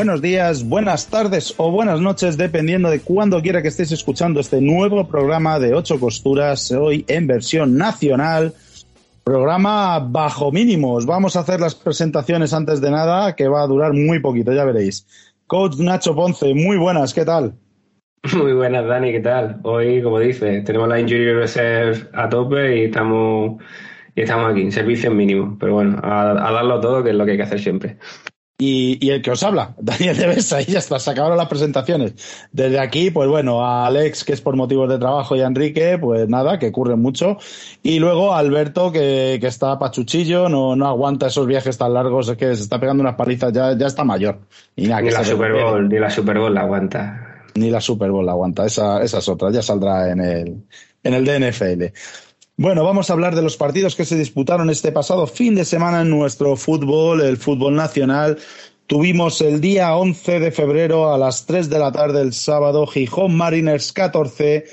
Buenos días, buenas tardes o buenas noches, dependiendo de cuándo quiera que estéis escuchando este nuevo programa de Ocho Costuras, hoy en versión nacional. Programa bajo mínimos. Vamos a hacer las presentaciones antes de nada, que va a durar muy poquito, ya veréis. Coach Nacho Ponce, muy buenas, ¿qué tal? Muy buenas, Dani, ¿qué tal? Hoy, como dices, tenemos la Injury Reserve a tope y estamos, y estamos aquí, en servicio mínimo. Pero bueno, a, darlo todo, que es lo que hay que hacer siempre. Y, el que os habla, Daniel de Besa, y ya está, se acabaron las presentaciones. Desde aquí, pues bueno, a Alex, que es por motivos de trabajo, y a Enrique, pues nada, que ocurre mucho. Y luego a Alberto, que, que está pachuchillo, no, no aguanta esos viajes tan largos, es que se está pegando unas palizas, ya, ya está mayor. Y nada, ni, la Super Bowl, ni la Super Bowl la aguanta ni la Super Bowl aguanta. Esa, esa es otra, ya saldrá en el, en el DNFL. Bueno, vamos a hablar de los partidos que se disputaron este pasado fin de semana en nuestro fútbol, el fútbol nacional. Tuvimos el día 11 de febrero a las 3 de la tarde el sábado Gijón Mariners 14,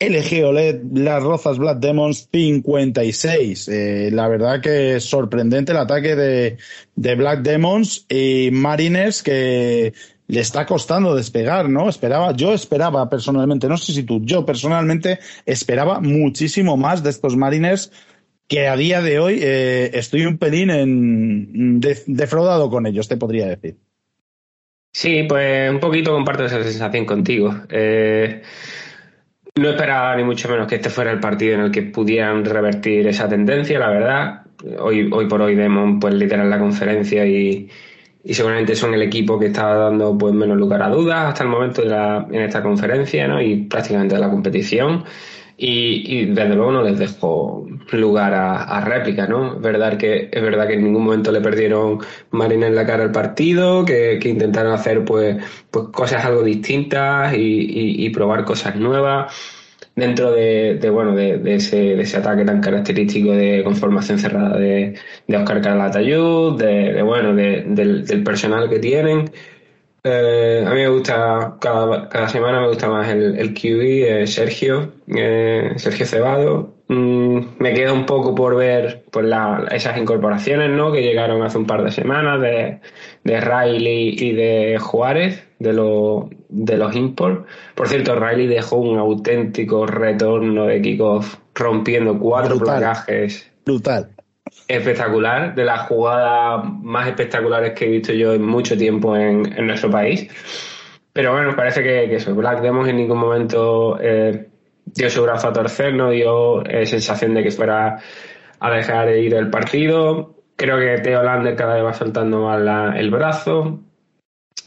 LG OLED Las Rozas Black Demons 56. Eh, la verdad que es sorprendente el ataque de, de Black Demons y Mariners que le está costando despegar, ¿no? Esperaba, yo esperaba personalmente, no sé si tú, yo personalmente esperaba muchísimo más de estos Mariners que a día de hoy eh, estoy un pelín en, defraudado con ellos, te podría decir. Sí, pues un poquito comparto esa sensación contigo. Eh, no esperaba ni mucho menos que este fuera el partido en el que pudieran revertir esa tendencia, la verdad. Hoy, hoy por hoy Demon pues literal la conferencia y, y seguramente son el equipo que está dando pues menos lugar a dudas hasta el momento de la, en esta conferencia ¿no? y prácticamente de la competición y, y desde luego no les dejo lugar a, a réplica ¿no? Es verdad que es verdad que en ningún momento le perdieron Marina en la cara al partido que, que intentaron hacer pues, pues cosas algo distintas y, y, y probar cosas nuevas dentro de, bueno de, ese, de, ese, ataque tan característico de conformación cerrada de, Oscar Calatayud, de bueno, del, del, personal que tienen. Eh, a mí me gusta, cada, cada semana me gusta más el, el QB, eh, Sergio, eh, Sergio Cebado. Mm, me queda un poco por ver pues, la, esas incorporaciones ¿no? que llegaron hace un par de semanas de, de Riley y de Juárez, de, lo, de los import. Por cierto, Riley dejó un auténtico retorno de kickoff rompiendo cuatro placajes. Brutal. Espectacular, de las jugadas más espectaculares que he visto yo en mucho tiempo en, nuestro país. Pero bueno, parece que, que eso, Black Demons en ningún momento eh, dio su brazo a torcer, no dio eh, sensación de que fuera a dejar de ir el partido. Creo que Teo Lander cada vez va soltando más el brazo.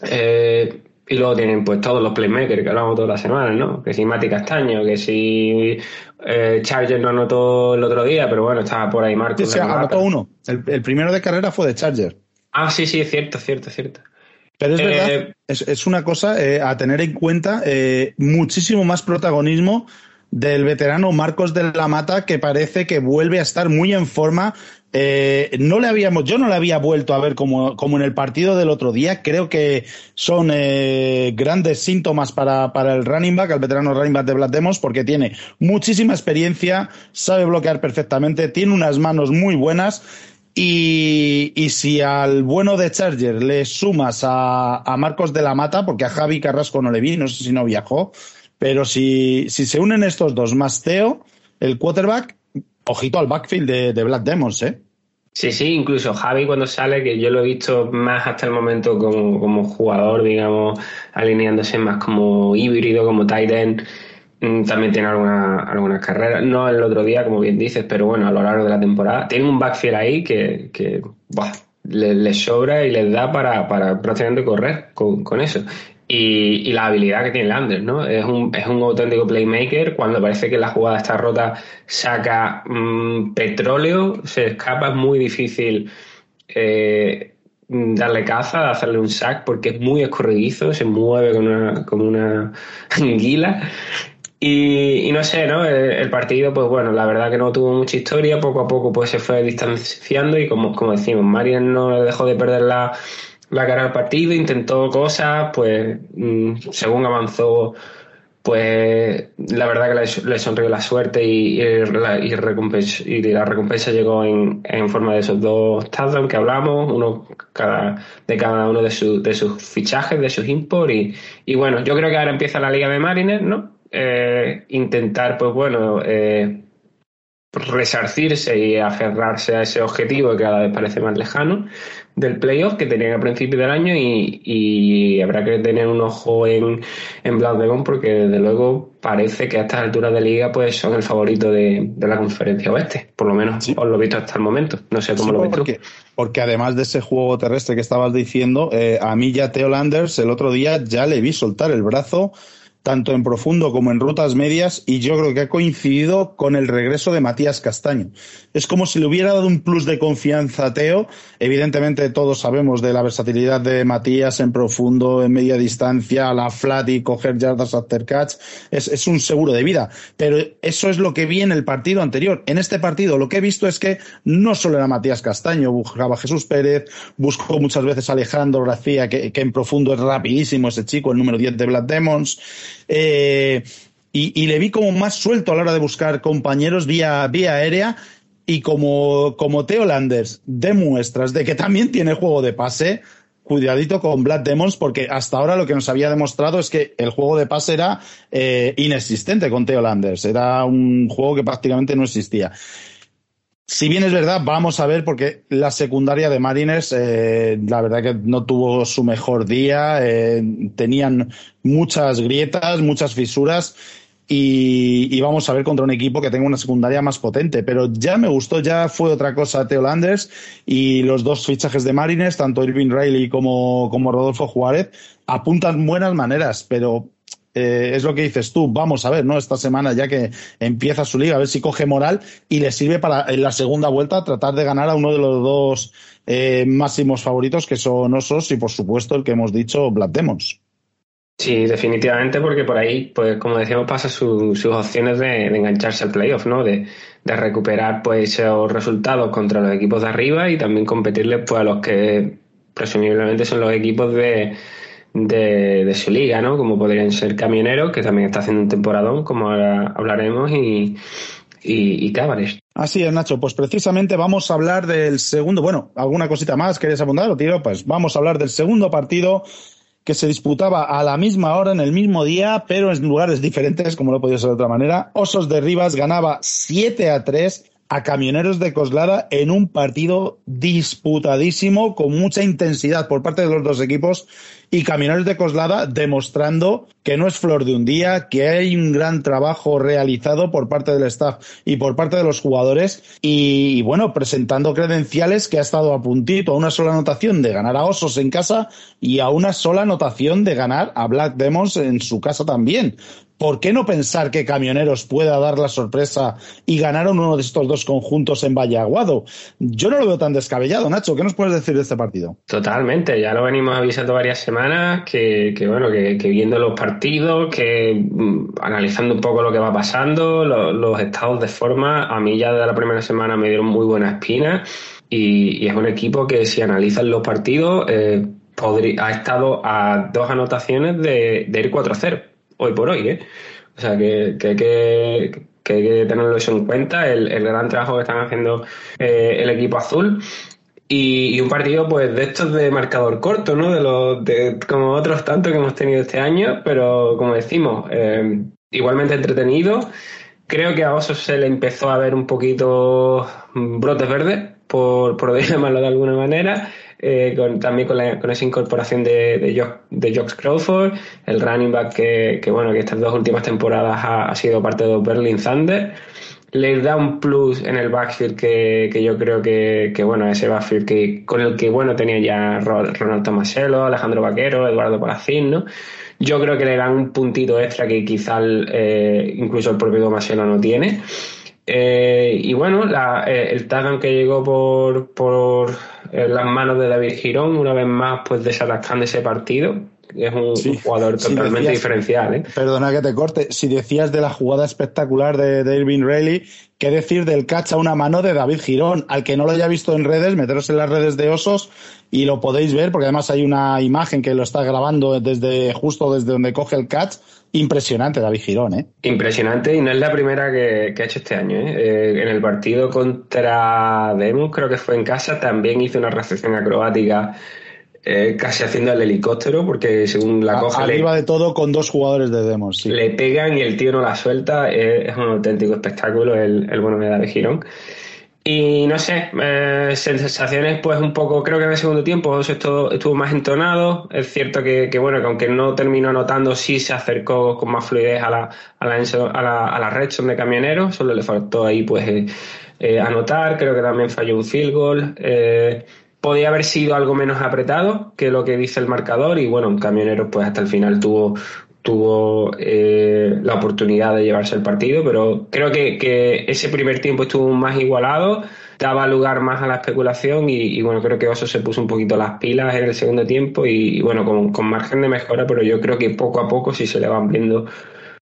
Eh, y luego tienen pues todos los playmakers que hablamos todas las semanas, ¿no? Que si Mati Castaño, que si eh, Charger no anotó el otro día, pero bueno, estaba por ahí Marcos. Sí, anotó uno. El, primero de carrera fue de Charger. Ah, sí, sí, es cierto, cierto, cierto. Pero es verdad, eh, es, es, una cosa eh, a tener en cuenta, muchísimo más protagonismo del veterano Marcos de la Mata, que parece que vuelve a estar muy en forma. Eh, no le habíamos, yo no le había vuelto a ver como, como en el partido del otro día. Creo que son eh, grandes síntomas para, para, el running back, el veterano running back de Black Demos, porque tiene muchísima experiencia, sabe bloquear perfectamente, tiene unas manos muy buenas. Y, y si al bueno de Charger le sumas a, a Marcos de la Mata, porque a Javi Carrasco no le vi, no sé si no viajó, pero si, si se unen estos dos más Teo, el quarterback, ojito al backfield de, de Black Demons, ¿eh? Sí, sí, incluso Javi cuando sale, que yo lo he visto más hasta el momento como, como jugador, digamos, alineándose más como híbrido, como tight end, mm, también tiene algunas alguna carreras, no el otro día, como bien dices, pero bueno, a lo largo de la temporada. Tiene un backfield ahí que, que les le sobra y les da para, para prácticamente correr con, con eso. Y, la habilidad que tiene Landers, ¿no? Es un, es un auténtico playmaker. Cuando parece que la jugada está rota, saca mm, petróleo, se escapa, es muy difícil eh, darle caza, hacerle un sack, porque es muy escurridizo, se mueve como una, como una anguila. Y, no sé, ¿no? El, partido, pues bueno, la verdad que no tuvo mucha historia, poco a poco pues se fue distanciando y como, como decimos, Marian no dejó de perder la la cara al partido, intentó cosas, pues mm, según avanzó, pues la verdad que le, sonrió la suerte y, la, y, recompensa, la recompensa llegó en, en forma de esos dos touchdowns que hablamos, uno cada, de cada uno de, de sus fichajes, de sus imports y, bueno, yo creo que ahora empieza la Liga de Marines, ¿no? Eh, intentar, pues bueno, eh, resarcirse y aferrarse a ese objetivo que cada vez parece más lejano del playoff que tenían a principio del año y, habrá que tener un ojo en, en Black porque desde luego parece que a estas alturas de liga pues son el favorito de, la conferencia oeste, por lo menos os lo he visto hasta el momento, no sé cómo lo ves porque, Porque además de ese juego terrestre que estabas diciendo, eh, a mí ya Theo Landers el otro día ya le vi soltar el brazo tanto en profundo como en rutas medias, y yo creo que ha coincidido con el regreso de Matías Castaño. Es como si le hubiera dado un plus de confianza a Teo. Evidentemente todos sabemos de la versatilidad de Matías en profundo, en media distancia, a la flat y coger yardas after catch. Es, es un seguro de vida. Pero eso es lo que vi en el partido anterior. En este partido lo que he visto es que no solo era Matías Castaño, buscaba Jesús Pérez, buscó muchas veces a Alejandro García, que, en profundo es rapidísimo ese chico, el número 10 de Black Demons. Eh, y, le vi como más suelto a la hora de buscar compañeros vía, vía aérea y como, como Theo Landers demuestras de que también tiene juego de pase, cuidadito con Black Demons porque hasta ahora lo que nos había demostrado es que el juego de pase era eh, inexistente con Theo Landers, era un juego que prácticamente no existía. Si bien es verdad, vamos a ver, porque la secundaria de Marines, eh, la verdad que no tuvo su mejor día, eh, tenían muchas grietas, muchas fisuras, y, vamos a ver contra un equipo que tenga una secundaria más potente. Pero ya me gustó, ya fue otra cosa Teo Landers, y los dos fichajes de Marines, tanto Irving Riley como, como Rodolfo Juárez, apuntan buenas maneras, pero eh, es lo que dices tú, vamos a ver, ¿no? Esta semana ya que empieza su liga, a ver si coge moral y le sirve para en la segunda vuelta tratar de ganar a uno de los dos eh, máximos favoritos que son Osos y por supuesto el que hemos dicho, Black Demons. Sí, definitivamente, porque por ahí, pues como decíamos, pasa sus opciones de, engancharse al playoff, ¿no? De, recuperar pues esos resultados contra los equipos de arriba y también competirles pues a los que presumiblemente son los equipos de, de, su liga, ¿no? Como podrían ser Camioneros, que también está haciendo un temporadón, como ahora hablaremos, y, y, y Así es, Nacho. Pues precisamente vamos a hablar del segundo. Bueno, ¿alguna cosita más querías apuntar o tiro? Pues vamos a hablar del segundo partido que se disputaba a la misma hora, en el mismo día, pero en lugares diferentes, como no podía ser de otra manera. Osos de Rivas ganaba 7 a 3 a Camioneros de Coslada en un partido disputadísimo, con mucha intensidad por parte de los dos equipos y Camioneros de Coslada demostrando que no es flor de un día, que hay un gran trabajo realizado por parte del staff y por parte de los jugadores y, bueno, presentando credenciales que ha estado a puntito a una sola anotación de ganar a Osos en casa y a una sola anotación de ganar a Black Demons en su casa también. ¿Por qué no pensar que Camioneros pueda dar la sorpresa y ganar uno de estos dos conjuntos en Valle Aguado? Yo no lo veo tan descabellado, Nacho. ¿Qué nos puedes decir de este partido? Totalmente, ya lo venimos avisando varias semanas, que, bueno, que, viendo los partidos, que mm, analizando un poco lo que va pasando, los estados de forma, a mí ya de la primera semana me dieron muy buena espina y, es un equipo que si analizan los partidos eh, ha estado a dos anotaciones de, de ir 4-0 hoy por hoy, ¿eh? O sea, que, que, hay que tenerlo eso en cuenta, el, el gran trabajo que están haciendo eh, el equipo azul. Y, un partido, pues, de estos de marcador corto, ¿no? De los, de, como otros tantos que hemos tenido este año, pero como decimos, eh, igualmente entretenido. Creo que a Osos se le empezó a ver un poquito brotes verdes, por, por llamarlo de alguna manera. Eh, también con, esa incorporación de, de, Josh, Crawford, el running back que, bueno, que estas dos últimas temporadas ha, sido parte de Berlin Thunder. le da un plus en el backfield que, que yo creo que, que, bueno, ese backfield que, con el que, bueno, tenía ya Ronald Tomaselo, Alejandro Vaquero, Eduardo Palacín, ¿no? Yo creo que le dan un puntito extra que quizá eh, incluso el propio Tomaselo no tiene. Eh, y bueno, la, el touchdown que llegó por, por las manos de David Girón, una vez más, pues desatascando ese partido, es un, jugador totalmente diferencial. ¿eh? Perdona que te corte. Si decías de la jugada espectacular de, de Irving Rayleigh, ¿qué decir del catch a una mano de David Girón? Al que no lo haya visto en redes, meteros en las redes de Osos y lo podéis ver, porque además hay una imagen que lo está grabando desde justo desde donde coge el catch. Impresionante David Girón, ¿eh? Impresionante y no es la primera que, ha hecho este año, ¿eh? ¿eh? En el partido contra Demos, creo que fue en casa, también hizo una recepción acrobática eh, casi haciendo el helicóptero, porque según la coge. Arriba de todo con dos jugadores de demos, sí. Le pegan y el tío no la suelta. es un auténtico espectáculo el, el bueno de Girón. Y no sé, eh, sensaciones, pues un poco, creo que en el segundo tiempo estuvo, estuvo más entonado. Es cierto que, bueno, que aunque no terminó anotando, sí se acercó con más fluidez a la, a la, a la, a la red de camioneros. Solo le faltó ahí, pues, eh, anotar. Creo que también falló un field goal. Eh, podía haber sido algo menos apretado que lo que dice el marcador y bueno, Camioneros pues hasta el final tuvo tuvo eh, la oportunidad de llevarse el partido, pero creo que, ese primer tiempo estuvo más igualado, daba lugar más a la especulación y, bueno, creo que Oso se puso un poquito las pilas en el segundo tiempo y, bueno, con, con, margen de mejora, pero yo creo que poco a poco sí se le van viendo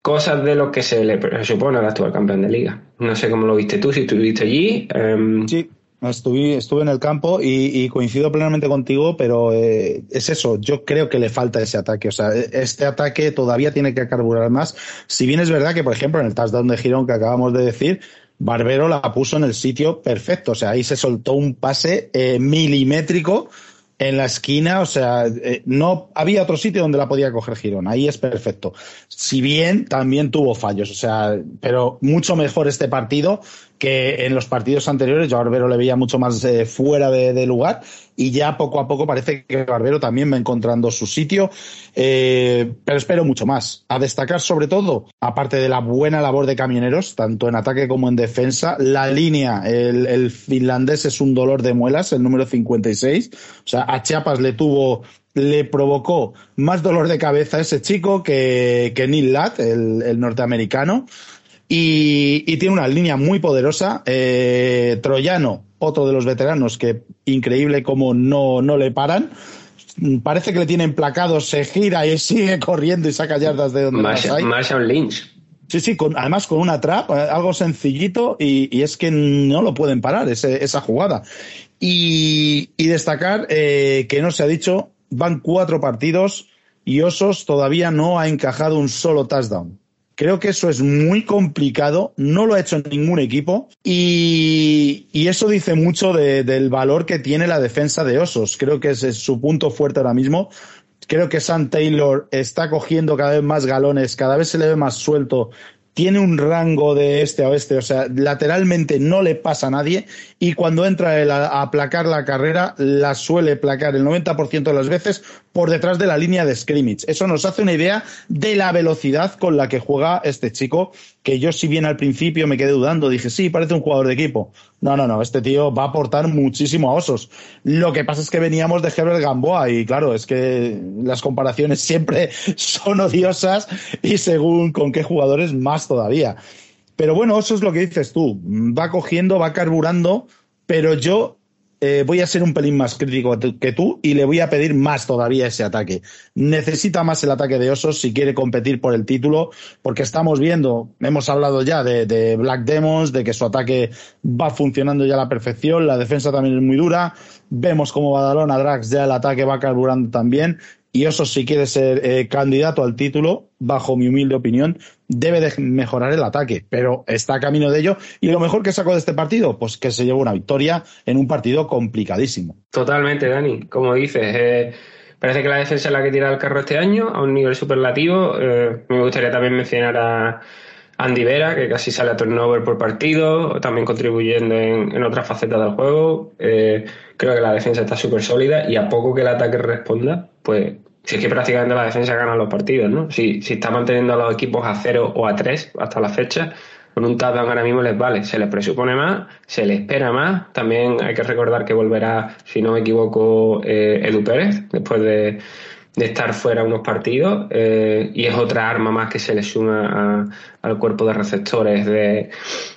cosas de lo que se le supone al actual campeón de liga. No sé cómo lo viste tú, si estuviste allí. Em, sí, Estuve, en el campo y, coincido plenamente contigo, pero eh, es eso, yo creo que le falta ese ataque. O sea, este ataque todavía tiene que carburar más. Si bien es verdad que, por ejemplo, en el touchdown de Girón que acabamos de decir, Barbero la puso en el sitio perfecto. O sea, ahí se soltó un pase eh, milimétrico en la esquina, o sea, eh, no había otro sitio donde la podía coger Girón, ahí es perfecto. Si bien también tuvo fallos, o sea, pero mucho mejor este partido que en los partidos anteriores. Yo a Barbero le veía mucho más eh, fuera de, lugar y ya poco a poco parece que Barbero también va encontrando su sitio, eh, pero espero mucho más. A destacar sobre todo, aparte de la buena labor de camioneros, tanto en ataque como en defensa, la línea, el, finlandés es un dolor de muelas, el número 56. O sea, a Chiapas le tuvo le provocó más dolor de cabeza a ese chico que, que Neil Latt, el norteamericano. Y, tiene una línea muy poderosa. Eh, Troyano, otro de los veteranos que increíble como no, no le paran. Parece que le tienen placado, se gira y sigue corriendo y saca yardas de donde Marshall, hay. Marshall Lynch. Sí, sí, además con una trap, eh, algo sencillito, y, es que no lo pueden parar esa jugada. Y, destacar eh, que no se ha dicho, van cuatro partidos y Osos todavía no ha encajado un solo touchdown. Creo que eso es muy complicado, no lo ha hecho ningún equipo y, eso dice mucho del valor que tiene la defensa de Osos. Creo que ese es su punto fuerte ahora mismo. Creo que Sam Taylor está cogiendo cada vez más galones, cada vez se le ve más suelto tiene un rango de este a oeste, o sea, lateralmente no le pasa a nadie y cuando entra a, aplacar la carrera, la suele placar el 90% de las veces por detrás de la línea de scrimmage. Eso nos hace una idea de la velocidad con la que juega este chico, que yo si bien al principio me quedé dudando, dije, sí, parece un jugador de equipo. No, no, no, este tío va a aportar muchísimo a Osos. Lo que pasa es que veníamos de Herbert Gamboa y claro, es que las comparaciones siempre son odiosas y según con qué jugadores más todavía. Pero bueno, eso es lo que dices tú. Va cogiendo, va carburando, pero yo eh, voy a ser un pelín más crítico que tú y le voy a pedir más todavía ese ataque. Necesita más el ataque de Osos si quiere competir por el título, porque estamos viendo, hemos hablado ya de, Black Demons, de que su ataque va funcionando ya a la perfección, la defensa también es muy dura, vemos como Badalona Drax ya el ataque va carburando también, y Osos si quiere ser eh, candidato al título, bajo mi humilde opinión, debe de mejorar el ataque, pero está a camino de ello. Y lo mejor que sacó de este partido, pues que se llevó una victoria en un partido complicadísimo. Totalmente, Dani. Como dices, eh, parece que la defensa es la que tira el carro este año a un nivel superlativo. Eh, me gustaría también mencionar a Andy Vera, que casi sale a turnover por partido, también contribuyendo en, otras facetas del juego. Eh, creo que la defensa está súper sólida y a poco que el ataque responda, pues si es que prácticamente la defensa gana los partidos, ¿no? Si, si está manteniendo a los equipos a cero o a tres hasta la fecha, con un touchdown ahora mismo les vale. Se les presupone más, se les espera más. También hay que recordar que volverá, si no me equivoco, eh, Edu Pérez, después de, estar fuera unos partidos, eh, y es otra arma más que se le suma al cuerpo de receptores de,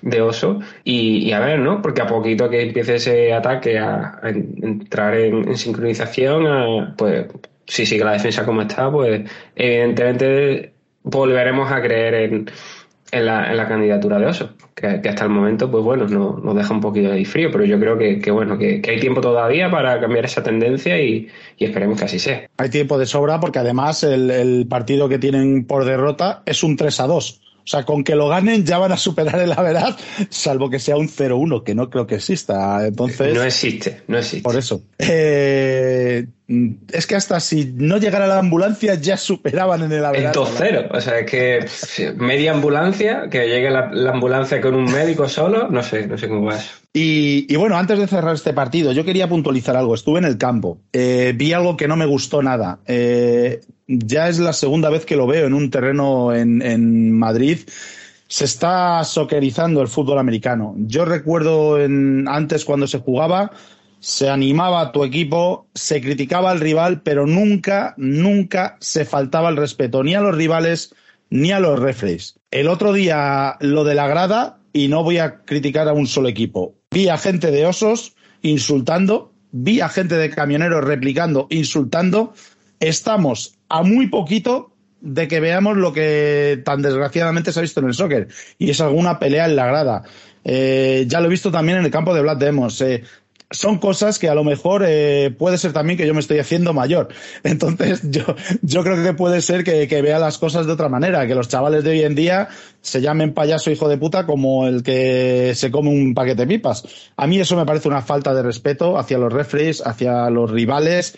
de Oso. Y, a ver, ¿no? Porque a poquito que empiece ese ataque a, entrar en, sincronización, pues si sigue la defensa como está, pues evidentemente volveremos a creer en, la, candidatura de Oso, que, hasta el momento, pues bueno, nos, nos deja un poquito de frío, pero yo creo que, bueno, que, hay tiempo todavía para cambiar esa tendencia y, esperemos que así sea. Hay tiempo de sobra porque además el, el partido que tienen por derrota es un 3 a 2 o sea, con que lo ganen ya van a superar el verdad, salvo que sea un 0-1, que no creo que exista. Entonces. No existe, no existe. Por eso. Eh, es que hasta si no llegara la ambulancia ya superaban en el Averaz. En 2-0. O sea, es que media ambulancia, que llegue la, ambulancia con un médico solo, no sé, no sé cómo va eso. Y, bueno, antes de cerrar este partido, yo quería puntualizar algo. Estuve en el campo, eh, vi algo que no me gustó nada. Eh, ya es la segunda vez que lo veo en un terreno en, Madrid. Se está soquerizando el fútbol americano. Yo recuerdo antes cuando se jugaba, se animaba a tu equipo, se criticaba al rival, pero nunca, nunca se faltaba el respeto ni a los rivales ni a los refres. El otro día lo de la grada, y no voy a criticar a un solo equipo. Vi a gente de osos insultando, vi a gente de camioneros replicando, insultando. Estamos a muy poquito de que veamos lo que tan desgraciadamente se ha visto en el soccer y es alguna pelea en la grada. Eh, ya lo he visto también en el campo de Black Demos. Eh, son cosas que a lo mejor eh, puede ser también que yo me estoy haciendo mayor. Entonces, yo, yo creo que puede ser que, que, vea las cosas de otra manera, que los chavales de hoy en día se llamen payaso hijo de puta como el que se come un paquete de pipas. A mí eso me parece una falta de respeto hacia los referees, hacia los rivales,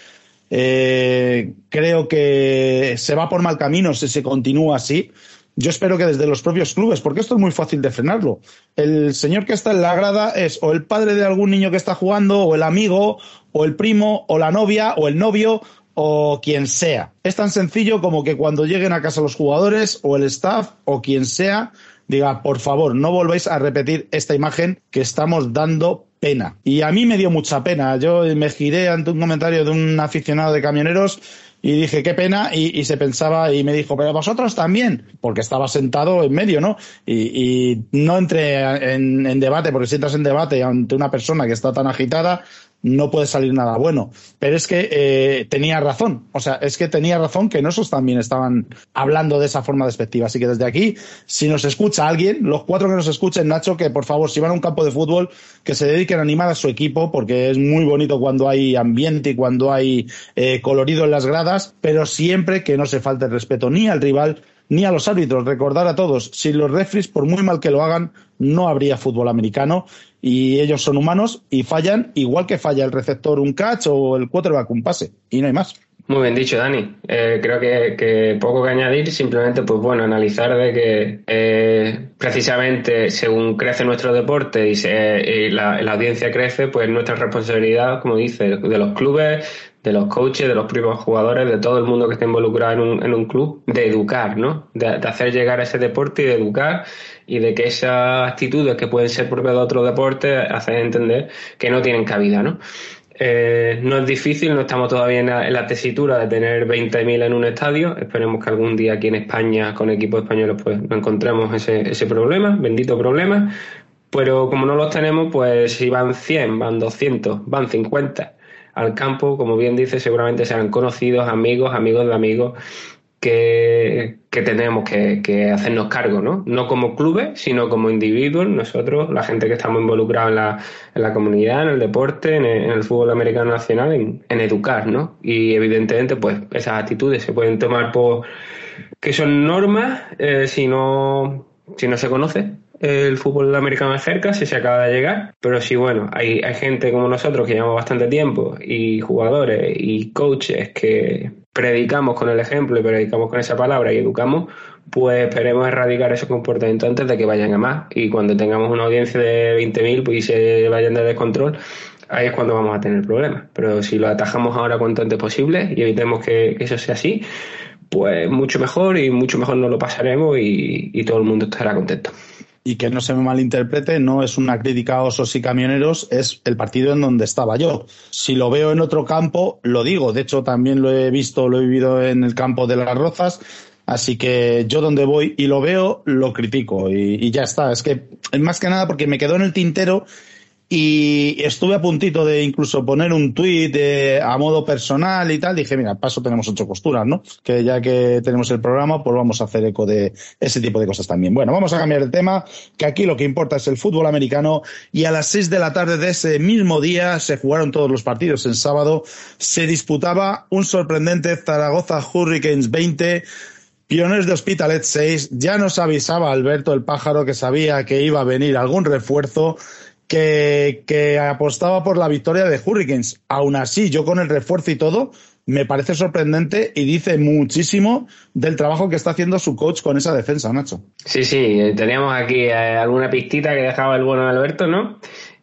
eh, creo que se va por mal camino si se continúa así. Yo espero que desde los propios clubes, porque esto es muy fácil de frenarlo. El señor que está en la grada es o el padre de algún niño que está jugando, o el amigo, o el primo, o la novia, o el novio, o quien sea. Es tan sencillo como que cuando lleguen a casa los jugadores, o el staff, o quien sea, diga, por favor, no volváis a repetir esta imagen que estamos dando pena. Y a mí me dio mucha pena. Yo me giré ante un comentario de un aficionado de camioneros y dije, qué pena, y, se pensaba, y me dijo, pero vosotros también, porque estaba sentado en medio, ¿no? Y, no entré en, en, debate, porque si entras en debate ante una persona que está tan agitada, no puede salir nada bueno. Pero es que eh, tenía razón. O sea, es que tenía razón que esos también estaban hablando de esa forma despectiva. Así que desde aquí, si nos escucha alguien, los cuatro que nos escuchen, Nacho, que por favor, si van a un campo de fútbol, que se dediquen a animar a su equipo, porque es muy bonito cuando hay ambiente y cuando hay eh, colorido en las gradas, pero siempre que no se falte el respeto ni al rival ni a los árbitros. Recordar a todos, si los refris, por muy mal que lo hagan, no habría fútbol americano y ellos son humanos y fallan igual que falla el receptor un catch o el quarterback un pase y no hay más. Muy bien dicho, Dani. Eh, creo que, poco que añadir, simplemente, pues bueno, analizar de que eh, precisamente según crece nuestro deporte y, la, audiencia crece, pues nuestra responsabilidad, como dice, de los clubes, de los coaches, de los primeros jugadores, de todo el mundo que esté involucrado en un, en un club, de educar, ¿no? De, hacer llegar ese deporte y de educar y de que esas actitudes que pueden ser propias de otro deporte hacen entender que no tienen cabida, ¿no? Eh, no es difícil, no estamos todavía en la, tesitura de tener 20.000 en un estadio. Esperemos que algún día aquí en España, con equipos españoles, pues no encontremos ese, ese problema, bendito problema. Pero como no los tenemos, pues si van 100, van 200, van 50 al campo, como bien dice, seguramente serán conocidos, amigos, amigos de amigos que, tenemos que, hacernos cargo, ¿no? No como clubes, sino como individuos, nosotros, la gente que estamos involucrados en la, en la comunidad, en el deporte, en el, fútbol americano nacional, en, educar, ¿no? Y evidentemente, pues esas actitudes se pueden tomar por que son normas eh, si, no, si no se conoce el fútbol americano de cerca, si se acaba de llegar, pero sí, bueno, hay, hay gente como nosotros que llevamos bastante tiempo y jugadores y coaches que predicamos con el ejemplo y predicamos con esa palabra y educamos, pues esperemos erradicar ese comportamiento antes de que vayan a más. Y cuando tengamos una audiencia de 20.000 pues, y se vayan de descontrol, ahí es cuando vamos a tener problemas. Pero si lo atajamos ahora cuanto antes posible y evitemos que, eso sea así, pues mucho mejor y mucho mejor nos lo pasaremos y todo el mundo estará contento. Y que no se me malinterprete, no es una crítica a osos y camioneros, es el partido en donde estaba yo. Si lo veo en otro campo, lo digo. De hecho, también lo he visto, lo he vivido en el campo de las Rozas. Así que yo donde voy y lo veo, lo critico y, ya está. Es que, más que nada porque me quedó en el tintero y estuve a puntito de incluso poner un tuit a modo personal y tal. Dije, mira, paso tenemos ocho costuras, ¿no? Que ya que tenemos el programa, pues vamos a hacer eco de ese tipo de cosas también. Bueno, vamos a cambiar de tema, que aquí lo que importa es el fútbol americano. Y a las seis de la tarde de ese mismo día se jugaron todos los partidos en sábado. Se disputaba un sorprendente Zaragoza Hurricanes 20. Pioneros de Hospitalet 6, ya nos avisaba Alberto el pájaro que sabía que iba a venir algún refuerzo que, apostaba por la victoria de Hurricanes. Aún así, yo con el refuerzo y todo, me parece sorprendente y dice muchísimo del trabajo que está haciendo su coach con esa defensa, Nacho. Sí, sí, teníamos aquí eh, alguna pistita que dejaba el bueno Alberto, ¿no?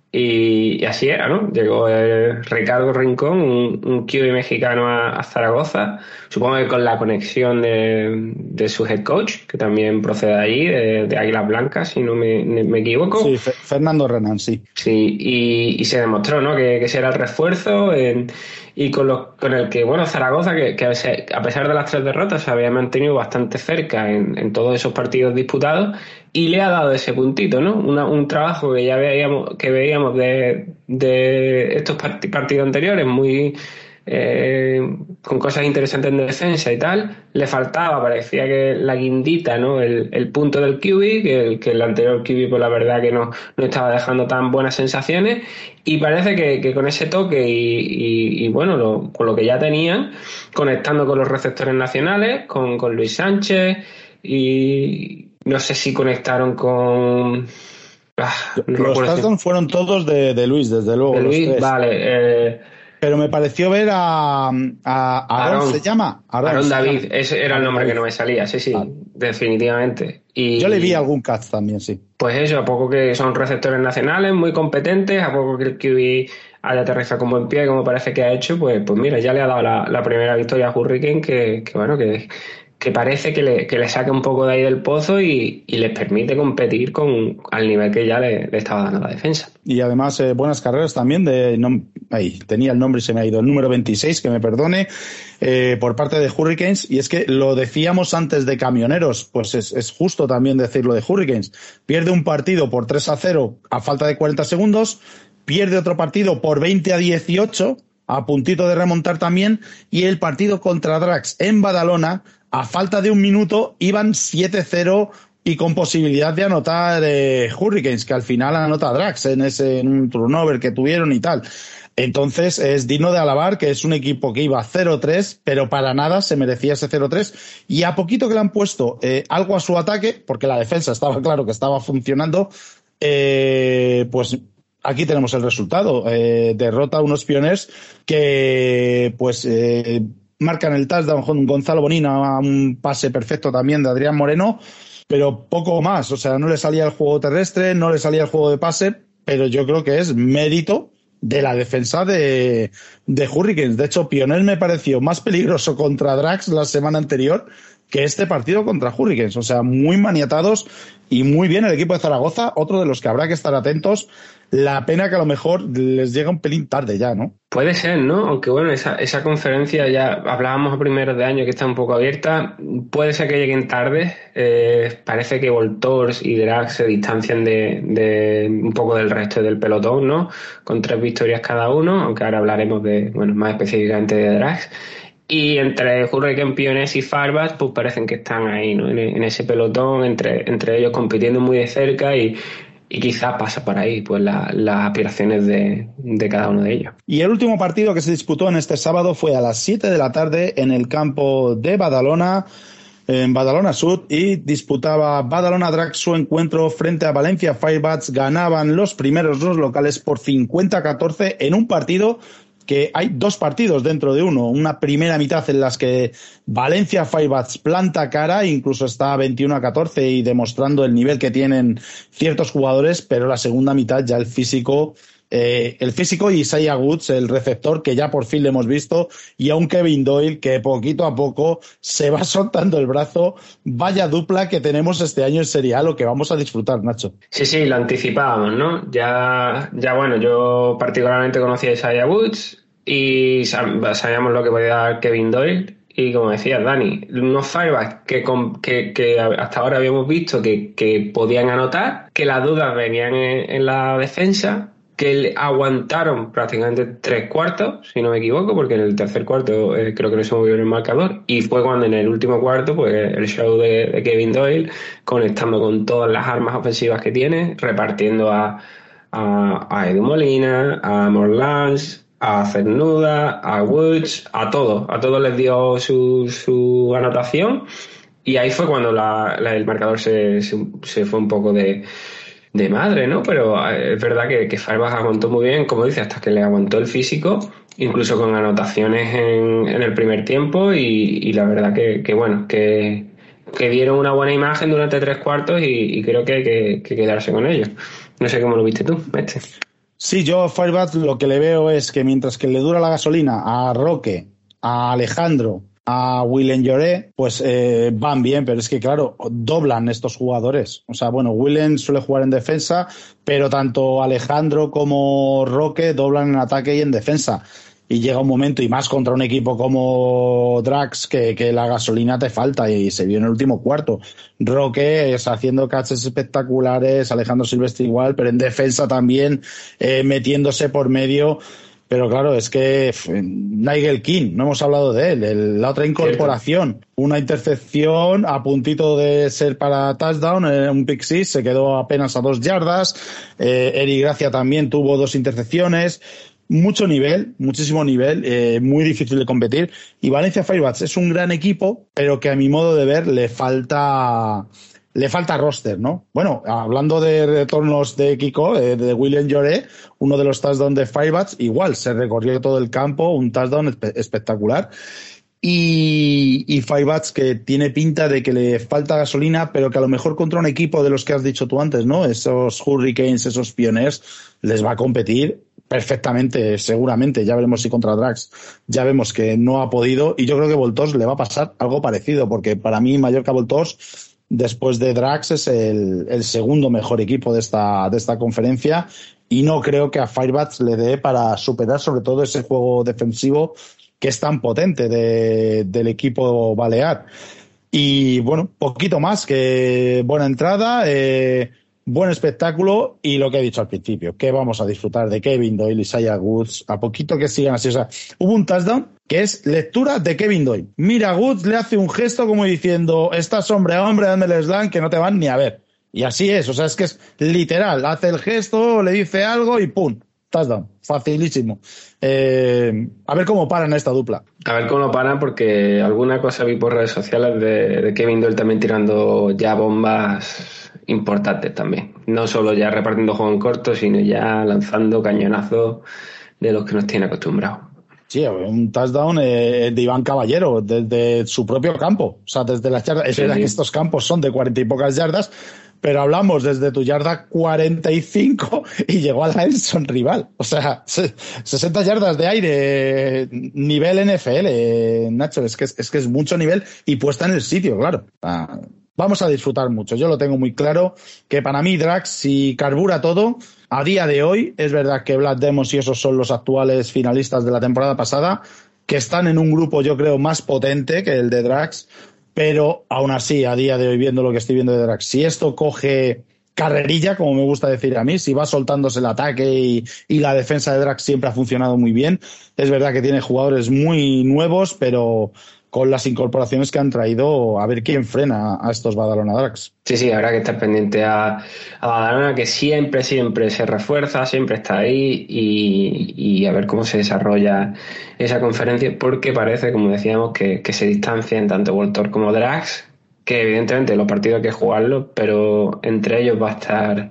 Y, así era, ¿no? Llegó eh, Ricardo Rincón, un, un mexicano a, Zaragoza, supongo que con la conexión de, su head coach, que también procede de allí, de, Águilas Blancas, si no me, equivoco. Sí, Fernando Renan, sí. Sí, y, se demostró, ¿no? Que, que ese era el refuerzo. En, y con, los, con el que, bueno, Zaragoza, que, que, a pesar de las tres derrotas, se había mantenido bastante cerca en, en, todos esos partidos disputados y le ha dado ese puntito, ¿no? un trabajo que ya veíamos, que veíamos de, estos partidos anteriores, muy eh, con cosas interesantes en defensa y tal, le faltaba, parecía que la guindita, ¿no? El, punto del QB, que el, anterior QB, pues la verdad que no, no estaba dejando tan buenas sensaciones, y parece que, con ese toque y, bueno, con lo que ya tenían, conectando con los receptores nacionales, con, Luis Sánchez, y no sé si conectaron con... Ah, los fueron todos de, Luis, desde luego. De Luis, vale. Eh, pero me pareció ver a, a, ¿se llama? Aaron, David, ese era el nombre que no me salía, sí, sí, definitivamente. Y, Yo le vi algún catch también, sí. Pues eso, a poco que son receptores nacionales muy competentes, a poco que el QB haya aterrizado como en pie, como parece que ha hecho, pues, pues mira, ya le ha dado la, primera victoria a Hurricane, que, que bueno, que, que parece que le, que le saca un poco de ahí del pozo y, y les permite competir con al nivel que ya le, estaba dando la defensa. Y además eh, buenas carreras también de ahí, tenía el nombre y se me ha ido el número 26, que me perdone, eh, por parte de Hurricanes. Y es que lo decíamos antes de camioneros, pues es, es justo también decirlo de Hurricanes. Pierde un partido por 3 a 0 a falta de 40 segundos, pierde otro partido por 20 a 18 a puntito de remontar también, y el partido contra Drax en Badalona a falta de un minuto iban 7-0 y con posibilidad de anotar eh, Hurricanes, que al final anota Drax en ese en un turnover que tuvieron y tal. Entonces es digno de alabar que es un equipo que iba 0-3, pero para nada se merecía ese 0-3. Y a poquito que le han puesto eh, algo a su ataque, porque la defensa estaba claro que estaba funcionando, eh, pues aquí tenemos el resultado. derrota a unos pioneros que, pues, marcan el touchdown con Gonzalo Bonina, un pase perfecto también de Adrián Moreno, pero poco más. O sea, no le salía el juego terrestre, no le salía el juego de pase, pero yo creo que es mérito de la defensa de, de Hurricanes. De hecho, Pionel me pareció más peligroso contra Drax la semana anterior que este partido contra Hurricanes. O sea, muy maniatados y muy bien el equipo de Zaragoza, otro de los que habrá que estar atentos. La pena que a lo mejor les llega un pelín tarde ya, ¿no? Puede ser, ¿no? Aunque bueno, esa, esa conferencia ya hablábamos a primeros de año que está un poco abierta. Puede ser que lleguen tarde. Eh, parece que Voltors y Drax se distancian de, de, un poco del resto del pelotón, ¿no? Con tres victorias cada uno, aunque ahora hablaremos de, bueno, más específicamente de Drax. Y entre Hurricane Pioneers y Firebat, pues parecen que están ahí, ¿no? En, ese pelotón, entre, entre ellos compitiendo muy de cerca y, y quizás pasa por ahí pues las aspiraciones de, de, cada uno de ellos. Y el último partido que se disputó en este sábado fue a las 7 de la tarde en el campo de Badalona, en Badalona Sud, y disputaba Badalona Drag su encuentro frente a Valencia Firebats. Ganaban los primeros dos locales por 50-14 en un partido que hay dos partidos dentro de uno. Una primera mitad en las que Valencia Firebats planta cara, incluso está 21 a 14 y demostrando el nivel que tienen ciertos jugadores, pero la segunda mitad ya el físico eh, el físico Isaiah Woods, el receptor, que ya por fin le hemos visto, y a un Kevin Doyle que poquito a poco se va soltando el brazo. Vaya dupla que tenemos este año en Serie lo que vamos a disfrutar, Nacho. Sí, sí, lo anticipábamos, ¿no? Ya, ya bueno, yo particularmente conocí a Isaiah Woods y sabíamos lo que podía dar Kevin Doyle. Y como decía Dani, unos firebacks que, que, que, hasta ahora habíamos visto que, que, podían anotar, que las dudas venían en la defensa que aguantaron prácticamente tres cuartos, si no me equivoco, porque en el tercer cuarto eh, creo que no se movió en el marcador, y fue cuando en el último cuarto, pues el show de, Kevin Doyle, conectando con todas las armas ofensivas que tiene, repartiendo a, a, Edu Molina, a Morlans, a Cernuda, a Woods, a todos, a todos les dio su, su anotación, y ahí fue cuando el marcador se, se fue un poco de de madre, ¿no? Pero eh, es verdad que, que aguantó muy bien, como dice, hasta que le aguantó el físico, incluso con anotaciones en, en el primer tiempo y, la verdad que, bueno, que, dieron una buena imagen durante tres cuartos y, creo que hay que, quedarse con ellos. No sé cómo lo viste tú, este. Sí, yo a lo que le veo es que mientras que le dura la gasolina a Roque, a Alejandro a Willen Lloré, pues eh, van bien, pero es que claro, doblan estos jugadores. O sea, bueno, Willen suele jugar en defensa, pero tanto Alejandro como Roque doblan en ataque y en defensa. Y llega un momento, y más contra un equipo como Drax, que, la gasolina te falta y se vio en el último cuarto. Roque es haciendo catches espectaculares, Alejandro Silvestre igual, pero en defensa también, eh, metiéndose por medio. Pero claro, es que Nigel King, no hemos hablado de él, la otra incorporación, una intercepción a puntito de ser para touchdown, eh, un pick six, se quedó apenas a dos yardas, eh, Eri Gracia también tuvo dos intercepciones, mucho nivel, muchísimo nivel, eh, muy difícil de competir. Y Valencia Firebats es un gran equipo, pero que a mi modo de ver le falta le falta roster, ¿no? Bueno, hablando de retornos de Kiko, eh, de William Lloré, uno de los touchdowns de Firebats, igual se recorrió todo el campo, un touchdown espectacular. Y, y Firebats que tiene pinta de que le falta gasolina, pero que a lo mejor contra un equipo de los que has dicho tú antes, ¿no? Esos Hurricanes, esos Pioneers, les va a competir perfectamente, seguramente. Ya veremos si contra Drax ya vemos que no ha podido. Y yo creo que Voltos le va a pasar algo parecido, porque para mí Mallorca Voltos después de Drax es el, segundo mejor equipo de esta, de esta conferencia y no creo que a Firebats le dé para superar sobre todo ese juego defensivo que es tan potente del equipo balear. Y bueno, poquito más que buena entrada. Eh, buen espectáculo y lo que he dicho al principio, que vamos a disfrutar de Kevin Doyle y Isaiah Woods, a poquito que sigan así. O sea, hubo un touchdown que es lectura de Kevin Doyle. Mira, Woods le hace un gesto como diciendo, estás hombre a hombre, dame el slam que no te van ni a ver. Y así es, o sea, es que es literal, hace el gesto, le dice algo y ¡pum! Touchdown, facilísimo. Eh, a ver cómo paran esta dupla. A ver cómo paran, porque alguna cosa vi por redes sociales de Kevin Doyle también tirando ya bombas importantes también. No solo ya repartiendo juego en corto, sino ya lanzando cañonazos de los que nos tiene acostumbrados. Sí, un touchdown eh, de Iván Caballero desde su propio campo. O sea, desde las yardas. Es verdad que estos campos son de cuarenta y pocas yardas, pero hablamos desde tu yarda 45 y llegó a la Elson rival. O sea, 60 yardas de aire, nivel NFL, Nacho. Es que es, que es mucho nivel y puesta en el sitio, claro vamos a disfrutar mucho. Yo lo tengo muy claro que para mí Drax, si carbura todo, a día de hoy, es verdad que Black Demons y esos son los actuales finalistas de la temporada pasada, que están en un grupo yo creo más potente que el de Drax, pero aún así, a día de hoy, viendo lo que estoy viendo de Drax, si esto coge carrerilla, como me gusta decir a mí, si va soltándose el ataque y, y, la defensa de Drax siempre ha funcionado muy bien. Es verdad que tiene jugadores muy nuevos, pero con las incorporaciones que han traído, a ver quién frena a estos Badalona Drax. Sí, sí, habrá que estar pendiente a, Badalona, que siempre, siempre se refuerza, siempre está ahí y, a ver cómo se desarrolla esa conferencia, porque parece, como decíamos, que, que se distancian tanto Voltor como Drax, que evidentemente los partidos hay que jugarlos, pero entre ellos va a estar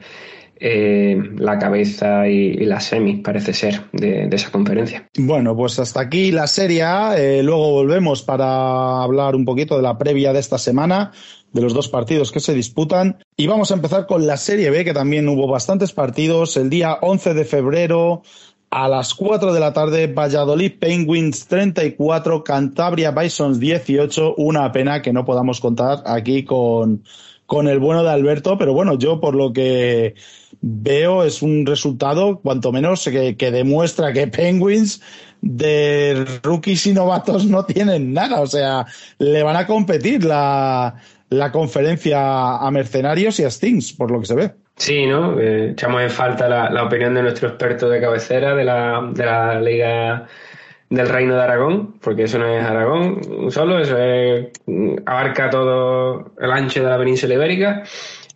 eh, la cabeza y, la semis, parece ser, de, esa conferencia. Bueno, pues hasta aquí la serie A. Eh, luego volvemos para hablar un poquito de la previa de esta semana. de los dos partidos que se disputan. Y vamos a empezar con la Serie B, que también hubo bastantes partidos. El día 11 de febrero a las 4 de la tarde, Valladolid Penguins 34, Cantabria Bisons 18. Una pena que no podamos contar aquí con, con el bueno de Alberto, pero bueno, yo por lo que veo es un resultado cuanto menos que, demuestra que Penguins de rookies y novatos no tienen nada, o sea, le van a competir la, la conferencia a Mercenarios y a Stings, por lo que se ve. Sí, ¿no? Eh, echamos en falta la, opinión de nuestro experto de cabecera de la, de la Liga del Reino de Aragón, porque eso no es Aragón solo, eso es, abarca todo el ancho de la península ibérica,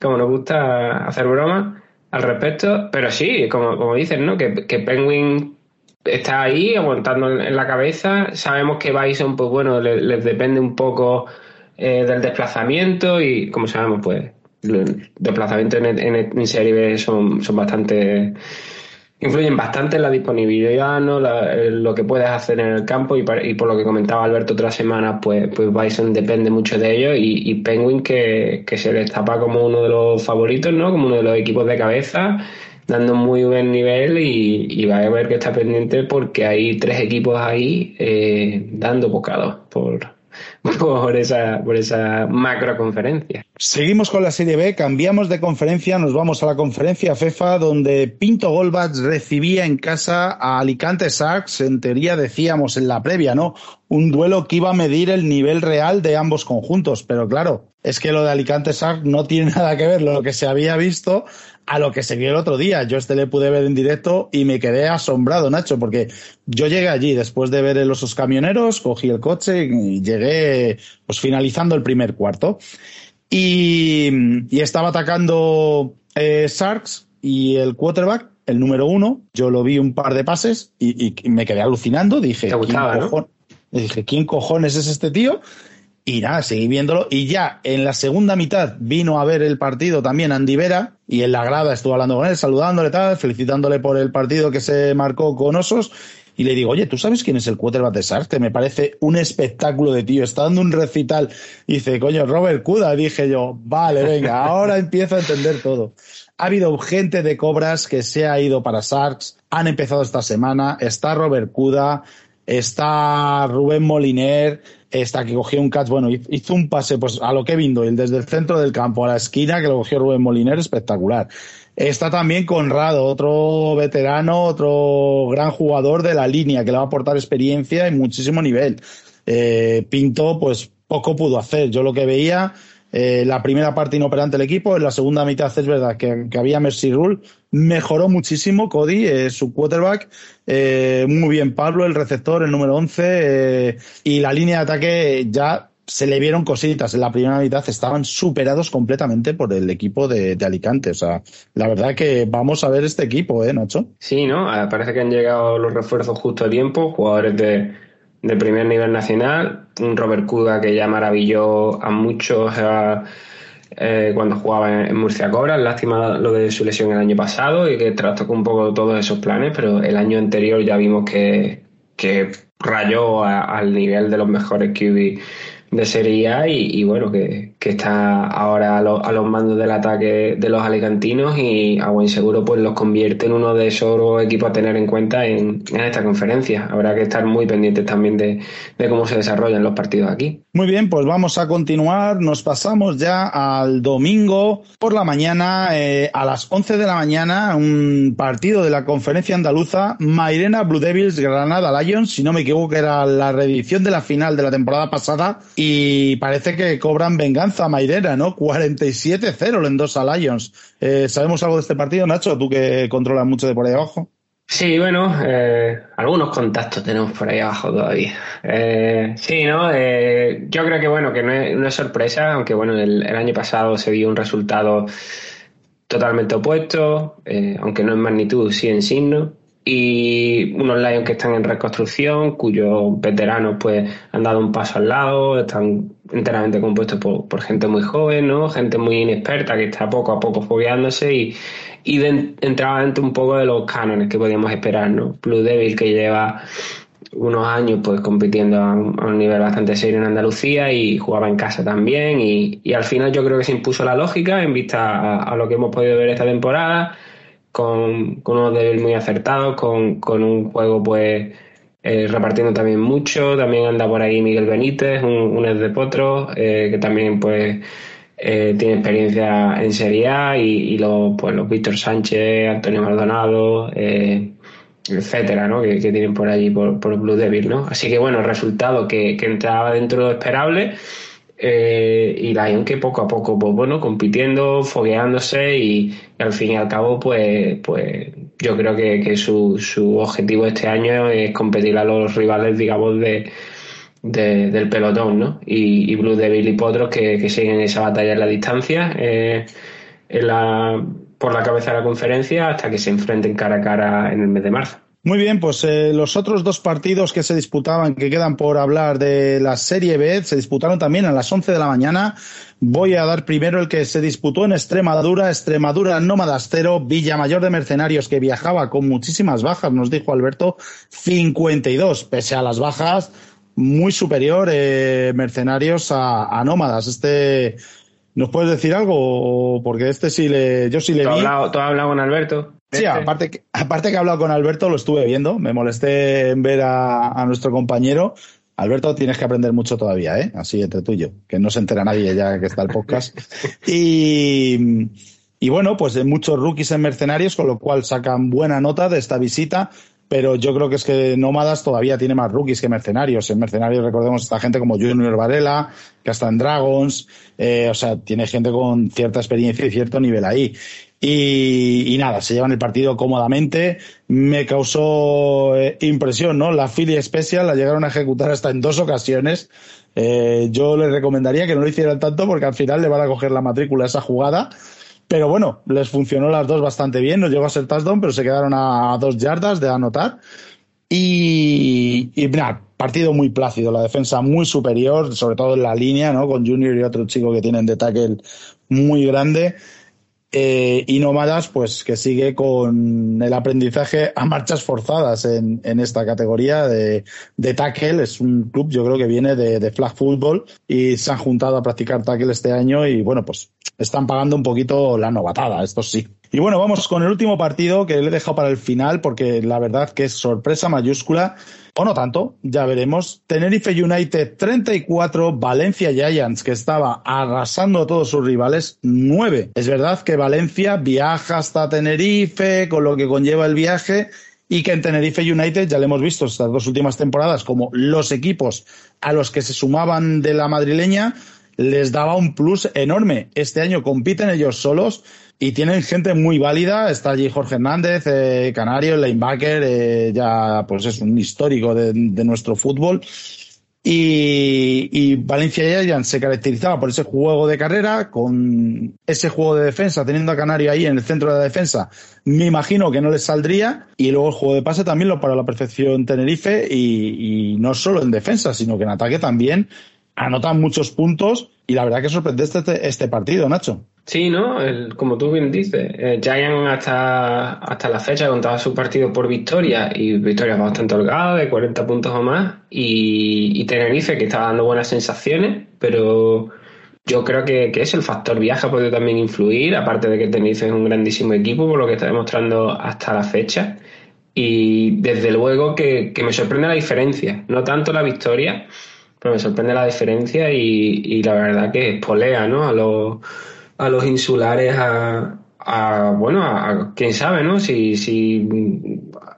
como nos gusta hacer broma al respecto, pero sí, como, como dicen, ¿no? Que, que Penguin está ahí aguantando en la cabeza, sabemos que Bison, pues bueno, les, depende un poco eh, del desplazamiento y como sabemos, pues los desplazamientos en, en, Serie son, son bastante influyen bastante en la disponibilidad, ¿no? lo que puedes hacer en el campo y, por lo que comentaba Alberto otras semanas, pues, pues Bison depende mucho de ello y, Penguin que, se le tapa como uno de los favoritos, ¿no? Como uno de los equipos de cabeza, dando muy buen nivel y, va a ver que está pendiente porque hay tres equipos ahí eh, dando bocados por, por esa, por esa macro conferencia. Seguimos con la Serie B, cambiamos de conferencia, nos vamos a la conferencia FEFA, donde Pinto Golbach recibía en casa a Alicante Sharks, en teoría decíamos en la previa, ¿no? Un duelo que iba a medir el nivel real de ambos conjuntos, pero claro, es que lo de Alicante Sharks no tiene nada que ver lo que se había visto a lo que se vio el otro día. Yo este le pude ver en directo y me quedé asombrado, Nacho, porque yo llegué allí después de ver los osos camioneros, cogí el coche y llegué pues finalizando el primer cuarto. Y, estaba atacando eh, Sharks y el quarterback, el número uno, yo lo vi un par de pases y, me quedé alucinando. Dije, dije, ¿quién cojones es este tío? Y nada, seguí viéndolo. Y ya en la segunda mitad vino a ver el partido también Andy Vera. Y en la grada estuvo hablando con él, saludándole, tal, felicitándole por el partido que se marcó con Osos. Y le digo, oye, ¿tú sabes quién es el quarterback de Sars? Que me parece un espectáculo de tío. Está dando un recital. Y dice, coño, Robert Cuda. Dije yo, vale, venga, ahora empiezo a entender todo. Ha habido gente de Cobras que se ha ido para Sarks. Han empezado esta semana. Está Robert Cuda. Está Rubén Moliner esta que cogió un catch, bueno, hizo un pase pues a lo que Doyle, desde el centro del campo a la esquina que lo cogió Rubén Moliner, espectacular. Está también Conrado, otro veterano, otro gran jugador de la línea que le va a aportar experiencia y muchísimo nivel. Eh, Pinto, pues poco pudo hacer. Yo lo que veía eh, la primera parte inoperante del equipo, en la segunda mitad es verdad que, había Mercy Rule, mejoró muchísimo Cody, eh, su quarterback, eh, muy bien Pablo, el receptor, el número 11, y la línea de ataque ya se le vieron cositas. En la primera mitad estaban superados completamente por el equipo de, de, Alicante. O sea, la verdad que vamos a ver este equipo, ¿eh, Nacho? Sí, ¿no? Parece que han llegado los refuerzos justo a tiempo, jugadores de de primer nivel nacional, un Robert Cuda que ya maravilló a muchos eh, cuando jugaba en, Murcia Cobra, lástima lo de su lesión el año pasado y que trastocó un poco todos esos planes, pero el año anterior ya vimos que, que rayó al nivel de los mejores QB de Serie A y, bueno, que, está ahora a, a, los mandos del ataque de los alicantinos y a buen seguro pues los convierte en uno de esos equipos a tener en cuenta en, esta conferencia. Habrá que estar muy pendientes también de, cómo se desarrollan los partidos aquí. Muy bien, pues vamos a continuar. Nos pasamos ya al domingo por la mañana, eh, a las 11 de la mañana, un partido de la conferencia andaluza, Mairena Blue Devils Granada Lions, si no me equivoco, era la reedición de la final de la temporada pasada y parece que cobran venganza a Mairena, ¿no? 47-0 en dos a Lions. Eh, ¿Sabemos algo de este partido, Nacho? Tú que controlas mucho de por ahí abajo. Sí, bueno, eh, algunos contactos tenemos por ahí abajo todavía. Eh, sí, ¿no? yo creo que, bueno, que no es, sorpresa, aunque, bueno, el, año pasado se dio un resultado totalmente opuesto, aunque no en magnitud, sí en signo y unos Lions que están en reconstrucción, cuyos veteranos pues han dado un paso al lado, están enteramente compuestos por, gente muy joven, ¿no? gente muy inexperta que está poco a poco fogueándose y, y entraba dentro un poco de los cánones que podíamos esperar, ¿no? Blue Devil que lleva unos años pues compitiendo a un, nivel bastante serio en Andalucía y jugaba en casa también y, al final yo creo que se impuso la lógica en vista a, lo que hemos podido ver esta temporada con, con unos débiles muy acertados, con, con un juego pues eh, repartiendo también mucho, también anda por ahí Miguel Benítez, un, un ex de Potro, eh, que también pues eh, tiene experiencia en Serie A y, los, pues, los Víctor Sánchez, Antonio Maldonado, eh, etcétera, ¿no? Que, tienen por allí por, por Blue Devil, ¿no? Así que bueno, el resultado que, que entraba dentro de lo esperable eh, y Lion que poco a poco, pues bueno, compitiendo, fogueándose y, al fin y al cabo, pues, pues yo creo que, su, su objetivo este año es competir a los rivales, digamos, de, del pelotón, ¿no? Y, Blue Devil y Potros que, siguen esa batalla en la distancia, eh, en la, por la cabeza de la conferencia, hasta que se enfrenten cara a cara en el mes de marzo. Muy bien, pues eh, los otros dos partidos que se disputaban, que quedan por hablar de la Serie B, se disputaron también a las 11 de la mañana. Voy a dar primero el que se disputó en Extremadura, Extremadura Nómadas Villa Villamayor de Mercenarios, que viajaba con muchísimas bajas, nos dijo Alberto, 52, pese a las bajas, muy superior eh, Mercenarios a, a Nómadas. Este, ¿nos puedes decir algo? Porque este sí le, yo sí le vi. ¿Tú has hablado con Alberto? Sí, aparte que, aparte que he hablado con Alberto, lo estuve viendo. Me molesté en ver a, nuestro compañero. Alberto, tienes que aprender mucho todavía, ¿eh? Así entre tú y yo, que no se entera nadie ya que está el podcast. y, y bueno, pues muchos rookies en Mercenarios, con lo cual sacan buena nota de esta visita. Pero yo creo que es que Nómadas todavía tiene más rookies que Mercenarios. En Mercenarios recordemos esta gente como Junior Varela, que está en Dragons. Eh, o sea, tiene gente con cierta experiencia y cierto nivel ahí. Y, nada, se llevan el partido cómodamente. Me causó eh, impresión, ¿no? La Philly Special la llegaron a ejecutar hasta en dos ocasiones. Eh, yo les recomendaría que no lo hicieran tanto porque al final le van a coger la matrícula a esa jugada. Pero bueno, les funcionó las dos bastante bien. No llegó a ser touchdown, pero se quedaron a dos yardas de anotar. Y, y nada, partido muy plácido. La defensa muy superior, sobre todo en la línea, ¿no? Con Junior y otro chico que tienen de tackle muy grande. Eh, y Nómadas, pues que sigue con el aprendizaje a marchas forzadas en, en esta categoría de, de, tackle. Es un club, yo creo que viene de, de, flag football y se han juntado a practicar tackle este año y bueno, pues están pagando un poquito la novatada, esto sí. Y bueno, vamos con el último partido que le he dejado para el final porque la verdad que es sorpresa mayúscula o no tanto, ya veremos. Tenerife United 34, Valencia Giants, que estaba arrasando a todos sus rivales, 9. Es verdad que Valencia viaja hasta Tenerife, con lo que conlleva el viaje, y que en Tenerife United ya le hemos visto estas dos últimas temporadas como los equipos a los que se sumaban de la madrileña les daba un plus enorme. Este año compiten ellos solos y tienen gente muy válida. Está allí Jorge Hernández, eh, Canario, linebacker, eh, ya pues es un histórico de, nuestro fútbol. Y, y, Valencia Giants se caracterizaba por ese juego de carrera, con ese juego de defensa, teniendo a Canario ahí en el centro de la defensa, me imagino que no les saldría. Y luego el juego de pase también lo para la perfección Tenerife, y no solo en defensa, sino que en ataque también anotan muchos puntos. Y la verdad que sorprende este, este partido, Nacho. Sí, ¿no? como tú bien dices, eh, Giant hasta, hasta la fecha contaba su partido por victoria y victoria bastante holgada, de 40 puntos o más, y, Tenerife que estaba dando buenas sensaciones, pero yo creo que, que es el factor viaje ha podido también influir, aparte de que Tenerife es un grandísimo equipo por lo que está demostrando hasta la fecha. Y desde luego que, que me sorprende la diferencia, no tanto la victoria, pero me sorprende la diferencia y, y la verdad que espolea ¿no? a los a los insulares a, bueno, a, quién sabe, ¿no? Si, si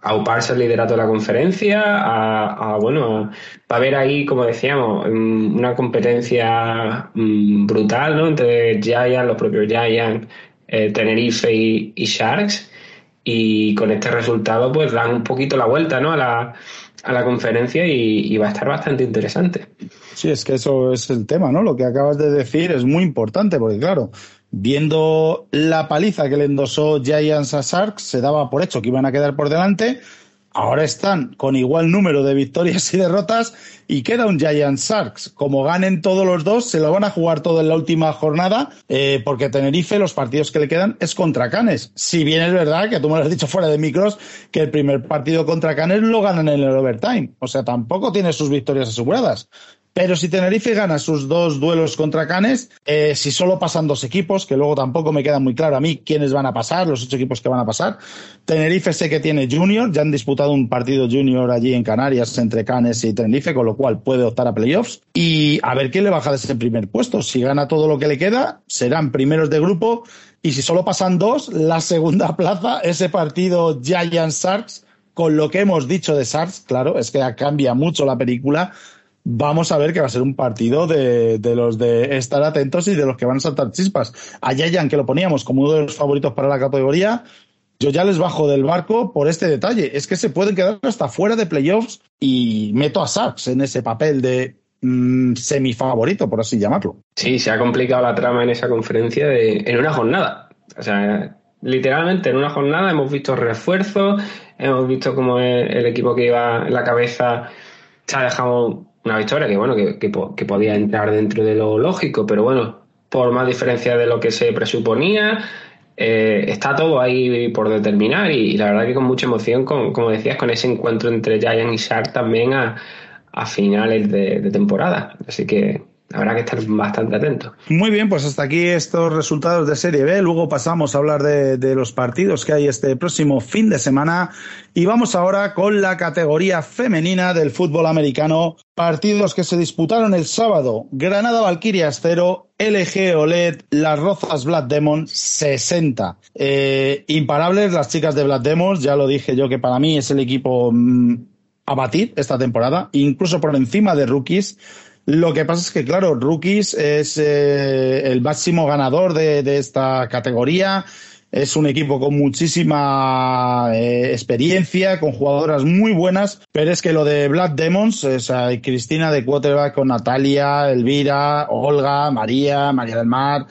auparse el liderato de la conferencia, a, bueno, va a haber ahí, como decíamos, mm, una competencia mm, brutal, ¿no? Entre Giants, los propios Giants, eh, Tenerife y, Sharks, y con este resultado, pues dan un poquito la vuelta, ¿no? A la, a la conferencia y, va a estar bastante interesante. Sí, es que eso es el tema, ¿no? Lo que acabas de decir es muy importante, porque claro, viendo la paliza que le endosó Giants a Sharks, se daba por hecho que iban a quedar por delante, ahora están con igual número de victorias y derrotas y queda un Giant Sharks. Como ganen todos los dos, se lo van a jugar todo en la última jornada, eh, porque Tenerife, los partidos que le quedan es contra Canes. Si bien es verdad que tú me lo has dicho fuera de micros, que el primer partido contra Canes lo ganan en el overtime. O sea, tampoco tiene sus victorias aseguradas. Pero si Tenerife gana sus dos duelos contra Canes, eh, si solo pasan dos equipos, que luego tampoco me queda muy claro a mí quiénes van a pasar, los ocho equipos que van a pasar. Tenerife sé que tiene Junior, ya han disputado un partido Junior allí en Canarias entre Canes y Tenerife, con lo cual puede optar a playoffs. Y a ver quién le baja de ese primer puesto. Si gana todo lo que le queda, serán primeros de grupo. Y si solo pasan dos, la segunda plaza, ese partido Giant Sharks, con lo que hemos dicho de Sharks, claro, es que cambia mucho la película vamos a ver que va a ser un partido de, los de estar atentos y de los que van a saltar chispas. A Yayan, que lo poníamos como uno de los favoritos para la categoría, yo ya les bajo del barco por este detalle. Es que se pueden quedar hasta fuera de playoffs y meto a Sachs en ese papel de mm, semifavorito, por así llamarlo. Sí, se ha complicado la trama en esa conferencia de, en una jornada. O sea, literalmente en una jornada hemos visto refuerzos, hemos visto cómo el, equipo que iba en la cabeza se ha dejado una victoria que bueno, que, que, podía entrar dentro de lo lógico, pero bueno, por más diferencia de lo que se presuponía, eh, está todo ahí por determinar y, la verdad que con mucha emoción, con, como decías, con ese encuentro entre Giant y Shark también a, a finales de temporada. Así que habrá que estar bastante atentos. Muy bien, pues hasta aquí estos resultados de Serie B. Luego pasamos a hablar de, los partidos que hay este próximo fin de semana. Y vamos ahora con la categoría femenina del fútbol americano. Partidos que se disputaron el sábado. Granada Valkyrias 0, LG OLED, Las Rozas Black Demons 60. Eh, imparables las chicas de Black Demons. Ya lo dije yo que para mí es el equipo mm, a batir esta temporada. Incluso por encima de rookies. Lo que pasa es que, claro, Rookies es eh, el máximo ganador de, esta categoría. Es un equipo con muchísima eh, experiencia, con jugadoras muy buenas, pero es que lo de Black Demons, o sea, Cristina de quarterback con Natalia, Elvira, Olga, María, María del Mar,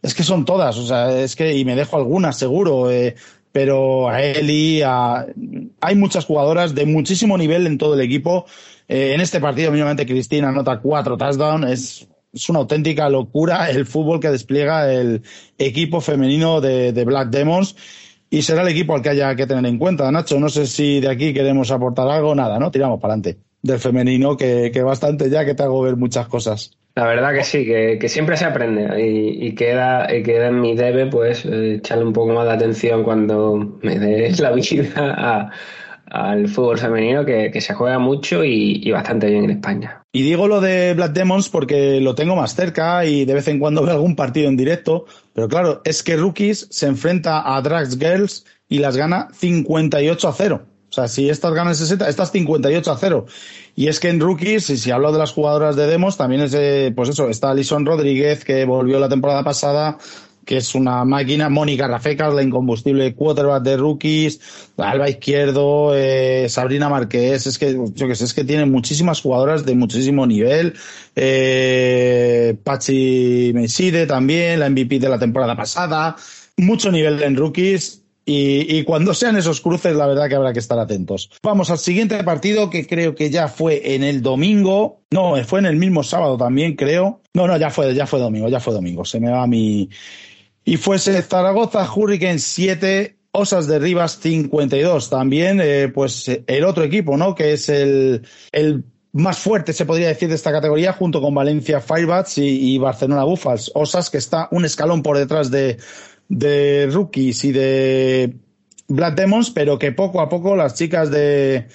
es que son todas, o sea, es que, y me dejo algunas seguro, eh, pero a Eli, a, hay muchas jugadoras de muchísimo nivel en todo el equipo eh, en este partido, mínimamente, Cristina anota cuatro touchdowns. Es, es una auténtica locura el fútbol que despliega el equipo femenino de, Black Demons y será el equipo al que haya que tener en cuenta. Nacho, no sé si de aquí queremos aportar algo, nada, ¿no? Tiramos para adelante. Del femenino, que, que, bastante ya que te hago ver muchas cosas. La verdad que sí, que, que siempre se aprende y, queda, y queda en mi debe pues eh, echarle un poco más de atención cuando me des la vida a, al fútbol femenino que, se juega mucho y, bastante bien en España. Y digo lo de Black Demons porque lo tengo más cerca y de vez en cuando veo algún partido en directo, pero claro, es que Rookies se enfrenta a Drags Girls y las gana 58 a 0. O sea, si estas ganan 60, estas 58 a 0. Y es que en Rookies, y si hablo de las jugadoras de Demos, también es, pues eso, está Alison Rodríguez, que volvió la temporada pasada, que es una máquina. Mónica Rafecas, la incombustible quarterback de rookies, Alba Izquierdo, eh, Sabrina Marqués, es que, yo que sé, es que tiene muchísimas jugadoras de muchísimo nivel. Eh, Pachi Meside también, la MVP de la temporada pasada. Mucho nivel en rookies. Y, y, cuando sean esos cruces, la verdad que habrá que estar atentos. Vamos al siguiente partido que creo que ya fue en el domingo. No, fue en el mismo sábado también, creo. No, no, ya fue, ya fue domingo, ya fue domingo. Se me va mi, y fuese Zaragoza Hurricane 7, Osas de Rivas 52. También, eh, pues el otro equipo, ¿no? Que es el, el más fuerte, se podría decir, de esta categoría, junto con Valencia Firebats y, Barcelona Buffals. Osas, que está un escalón por detrás de, de Rookies y de Black Demons, pero que poco a poco las chicas de,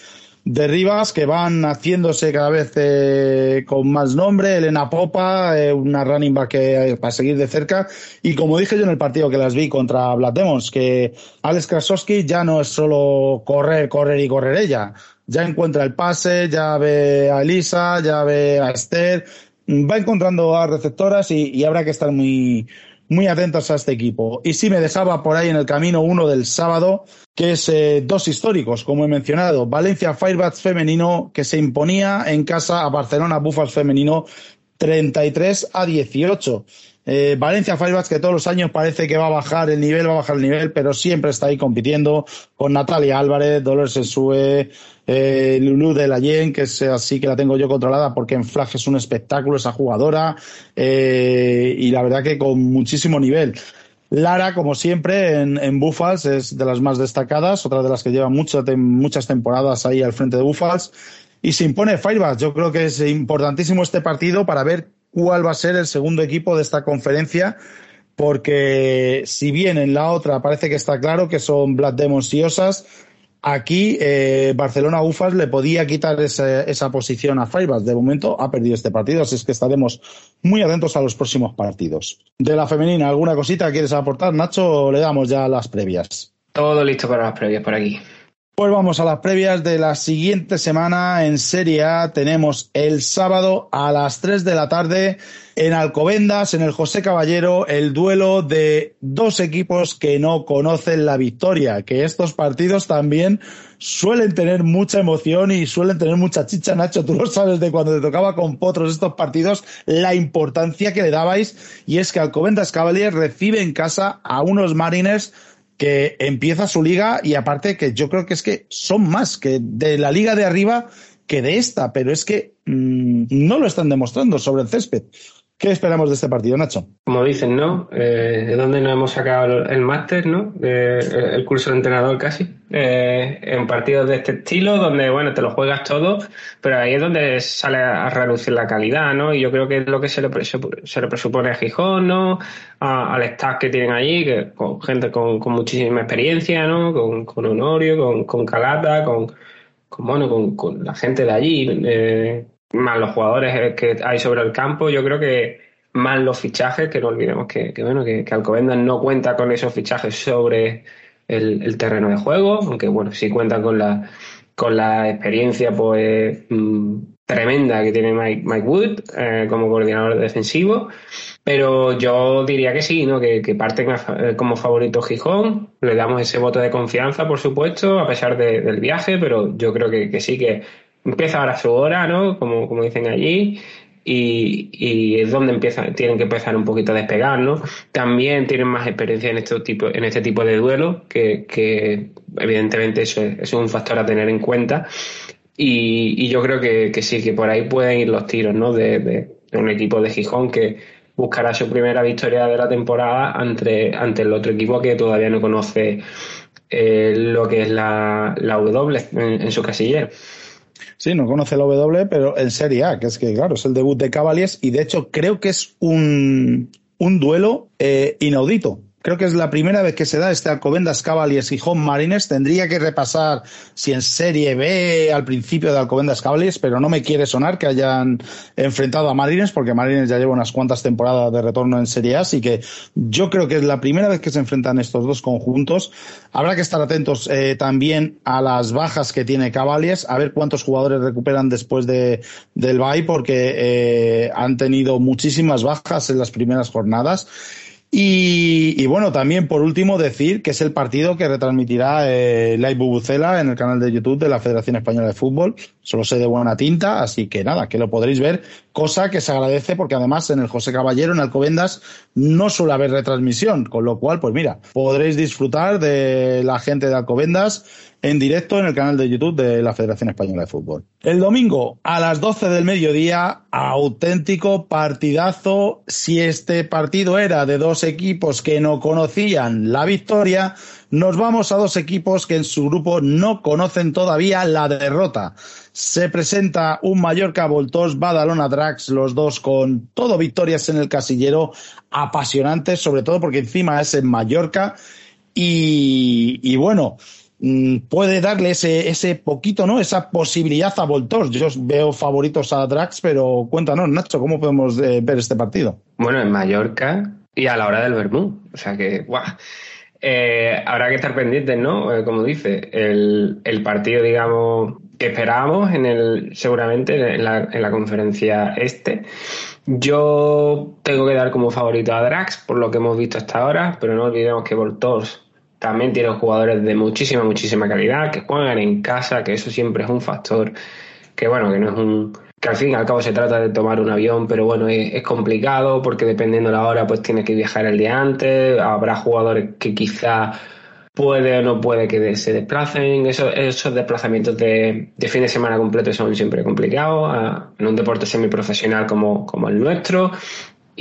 de Rivas que van haciéndose cada vez eh, con más nombre. Elena Popa, eh, una running back que, para seguir de cerca. Y como dije yo en el partido que las vi contra Black Demons, que Alex Krasowski ya no es solo correr, correr y correr ella. Ya encuentra el pase, ya ve a Elisa, ya ve a Esther. Va encontrando a receptoras y habrá que estar muy, muy atentos a este equipo. Y sí me dejaba por ahí en el camino uno del sábado, que es eh, dos históricos, como he mencionado. Valencia Firebats femenino, que se imponía en casa a Barcelona Buffals femenino 33 a 18. Eh, Valencia Firebats que todos los años parece que va a bajar el nivel, va a bajar el nivel, pero siempre está ahí compitiendo con Natalia Álvarez, Dolores Sensue, eh, Lulu de la Yen, que es así que la tengo yo controlada porque en Flag es un espectáculo esa jugadora eh, y la verdad que con muchísimo nivel. Lara, como siempre, en, en Buffals es de las más destacadas, otra de las que lleva muchas temporadas ahí al frente de Buffals. Y se impone Firebats. Yo creo que es importantísimo este partido para ver cuál va a ser el segundo equipo de esta conferencia, porque si bien en la otra parece que está claro que son Black Demons y Osas, aquí eh, Barcelona Ufas le podía quitar esa, esa posición a Firebats. De momento ha perdido este partido, así es que estaremos muy atentos a los próximos partidos. De la femenina, ¿alguna cosita quieres aportar, Nacho, o le damos ya las previas? Todo listo para las previas por aquí. Pues vamos a las previas de la siguiente semana en Serie A. Tenemos el sábado a las 3 de la tarde en Alcobendas, en el José Caballero, el duelo de dos equipos que no conocen la victoria, que estos partidos también suelen tener mucha emoción y suelen tener mucha chicha, Nacho. Tú lo sabes de cuando te tocaba con Potros estos partidos, la importancia que le dabais. Y es que Alcobendas Cavaliers recibe en casa a unos Mariners que empieza su liga y aparte que yo creo que es que son más que de la liga de arriba que de esta, pero es que mmm, no lo están demostrando sobre el césped. ¿Qué esperamos de este partido, Nacho? Como dicen, ¿no? Eh, de dónde nos hemos sacado el, máster, ¿no? Eh, el curso de entrenador casi. Eh, en partidos de este estilo, donde, bueno, te lo juegas todo, pero ahí es donde sale a reducir la calidad, ¿no? Y yo creo que es lo que se le, se le presupone a Gijón, ¿no? Al staff que tienen allí, que con gente con, con muchísima experiencia, ¿no? Con, con Honorio, con, con Calata, con, con bueno, con, con, la gente de allí. Eh, más los jugadores que hay sobre el campo, yo creo que más los fichajes, que no olvidemos que, bueno, que, Alcobendas no cuenta con esos fichajes sobre el, terreno de juego, aunque bueno, sí cuenta con la con la experiencia pues mmm, tremenda que tiene Mike, Wood eh, como coordinador defensivo, pero yo diría que sí, ¿no? que, que parte como favorito Gijón, le damos ese voto de confianza, por supuesto, a pesar de, del viaje, pero yo creo que sí que empieza ahora su hora, ¿no? Como, como dicen allí. Y, y, es donde empiezan, tienen que empezar un poquito a despegar, ¿no? También tienen más experiencia en este tipo, en este tipo de duelos, que, que evidentemente eso es, es, un factor a tener en cuenta. Y, y yo creo que, que, sí, que por ahí pueden ir los tiros, ¿no? De, de, de, un equipo de Gijón que buscará su primera victoria de la temporada ante, ante el otro equipo que todavía no conoce eh, lo que es la, la W en, en su casillero. Sí, no conoce la W, pero en Serie A, que es que, claro, es el debut de Cavaliers y de hecho creo que es un, un duelo eh, inaudito. Creo que es la primera vez que se da este Alcobendas Cavaliers y Home Marines. Tendría que repasar si en Serie B al principio de Alcobendas Cavaliers, pero no me quiere sonar que hayan enfrentado a Marines, porque Marines ya lleva unas cuantas temporadas de retorno en Serie A, así que yo creo que es la primera vez que se enfrentan estos dos conjuntos. Habrá que estar atentos eh, también a las bajas que tiene Cavaliers, a ver cuántos jugadores recuperan después de, del bye, porque eh, han tenido muchísimas bajas en las primeras jornadas. Y, y, bueno, también por último decir que es el partido que retransmitirá eh, Live Bubucela en el canal de YouTube de la Federación Española de Fútbol. Solo sé de buena tinta, así que nada, que lo podréis ver, cosa que se agradece porque además en el José Caballero, en Alcobendas, no suele haber retransmisión, con lo cual, pues mira, podréis disfrutar de la gente de Alcobendas en directo en el canal de YouTube de la Federación Española de Fútbol. El domingo a las 12 del mediodía, auténtico partidazo. Si este partido era de dos equipos que no conocían la victoria, nos vamos a dos equipos que en su grupo no conocen todavía la derrota. Se presenta un Mallorca Voltos Badalona Drax, los dos con todo victorias en el casillero, apasionantes, sobre todo porque encima es en Mallorca. Y, y bueno, puede darle ese, ese poquito, ¿no? Esa posibilidad a Voltors. Yo veo favoritos a Drax, pero cuéntanos, Nacho, ¿cómo podemos eh, ver este partido? Bueno, en Mallorca y a la hora del Bermú. O sea que, guau. Eh, habrá que estar pendientes, ¿no? Eh, como dice, el, el, partido, digamos, que esperábamos en el, seguramente en la, en la conferencia este. Yo tengo que dar como favorito a Drax por lo que hemos visto hasta ahora, pero no olvidemos que Voltors también tienen jugadores de muchísima, muchísima calidad, que juegan en casa, que eso siempre es un factor que, bueno, que no es un, que al fin y al cabo se trata de tomar un avión, pero bueno, es, complicado porque dependiendo de la hora, pues tienes que viajar el día antes, habrá jugadores que quizá puede o no puede que se desplacen. Esos, esos desplazamientos de, de, fin de semana completo son siempre complicados en un deporte semiprofesional como, como el nuestro.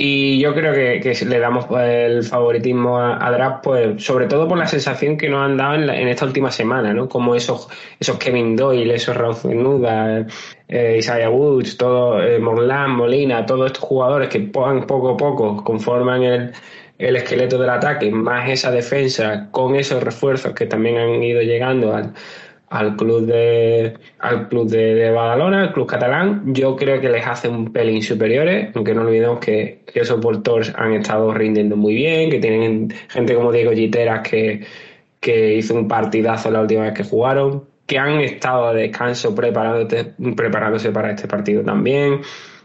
Y yo creo que, le damos el favoritismo a, Draft, pues, sobre todo por la sensación que nos han dado en, esta última semana, ¿no? Como esos, esos Kevin Doyle, esos Raúl Nuda, eh, Isaiah Woods, todo, eh, Morlan, Molina, todos estos jugadores que poco a poco conforman el, el esqueleto del ataque, más esa defensa con esos refuerzos que también han ido llegando al, al club de al club de, Badalona, al club catalán, yo creo que les hace un pelín superiores, aunque no olvidemos que, esos voltors han estado rindiendo muy bien, que tienen gente como Diego Giteras que, que hizo un partidazo la última vez que jugaron, que han estado a descanso preparándose, preparándose para este partido también,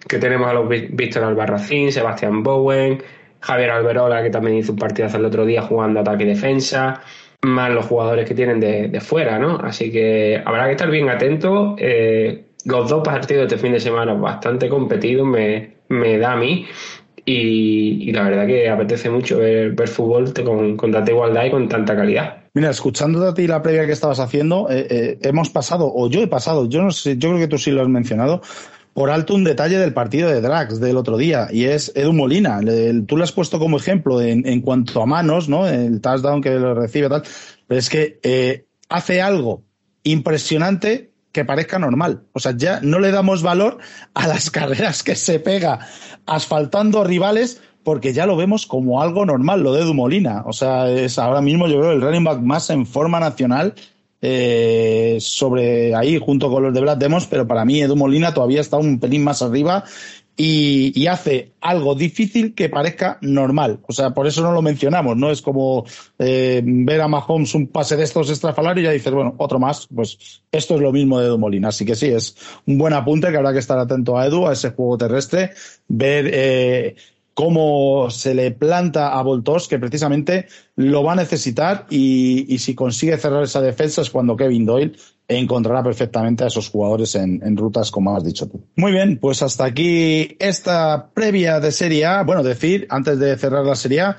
que tenemos a los Víctor Albarracín, Sebastián Bowen, Javier Alberola, que también hizo un partidazo el otro día jugando ataque y defensa más los jugadores que tienen de, fuera, ¿no? Así que habrá que estar bien atento. Eh, los dos partidos de este fin de semana bastante competidos me, me da a mí. Y, la verdad que apetece mucho ver, fútbol con, tanta igualdad y con tanta calidad. Mira, escuchando a ti la previa que estabas haciendo, eh, eh, hemos pasado, o yo he pasado, yo no sé, yo creo que tú sí lo has mencionado, por alto un detalle del partido de Drax del otro día, y es Edu Molina. tú lo has puesto como ejemplo en, en, cuanto a manos, ¿no? El touchdown que lo recibe, tal. Pero es que eh, hace algo impresionante que parezca normal. O sea, ya no le damos valor a las carreras que se pega asfaltando rivales porque ya lo vemos como algo normal, lo de Edu Molina. O sea, es ahora mismo yo veo el running back más en forma nacional eh, sobre ahí junto con los de Black Demons, pero para mí Edu Molina todavía está un pelín más arriba y, hace algo difícil que parezca normal. O sea, por eso no lo mencionamos, ¿no? Es como eh, ver a Mahomes un pase de estos estrafalarios y ya dices, bueno, otro más, pues esto es lo mismo de Edu Molina. Así que sí, es un buen apunte que habrá que estar atento a Edu, a ese juego terrestre, ver eh, cómo se le planta a Voltos, que precisamente lo va a necesitar y, si consigue cerrar esa defensa es cuando Kevin Doyle encontrará perfectamente a esos jugadores en, en, rutas como has dicho tú. Muy bien, pues hasta aquí esta previa de Serie A. Bueno, decir, antes de cerrar la Serie A,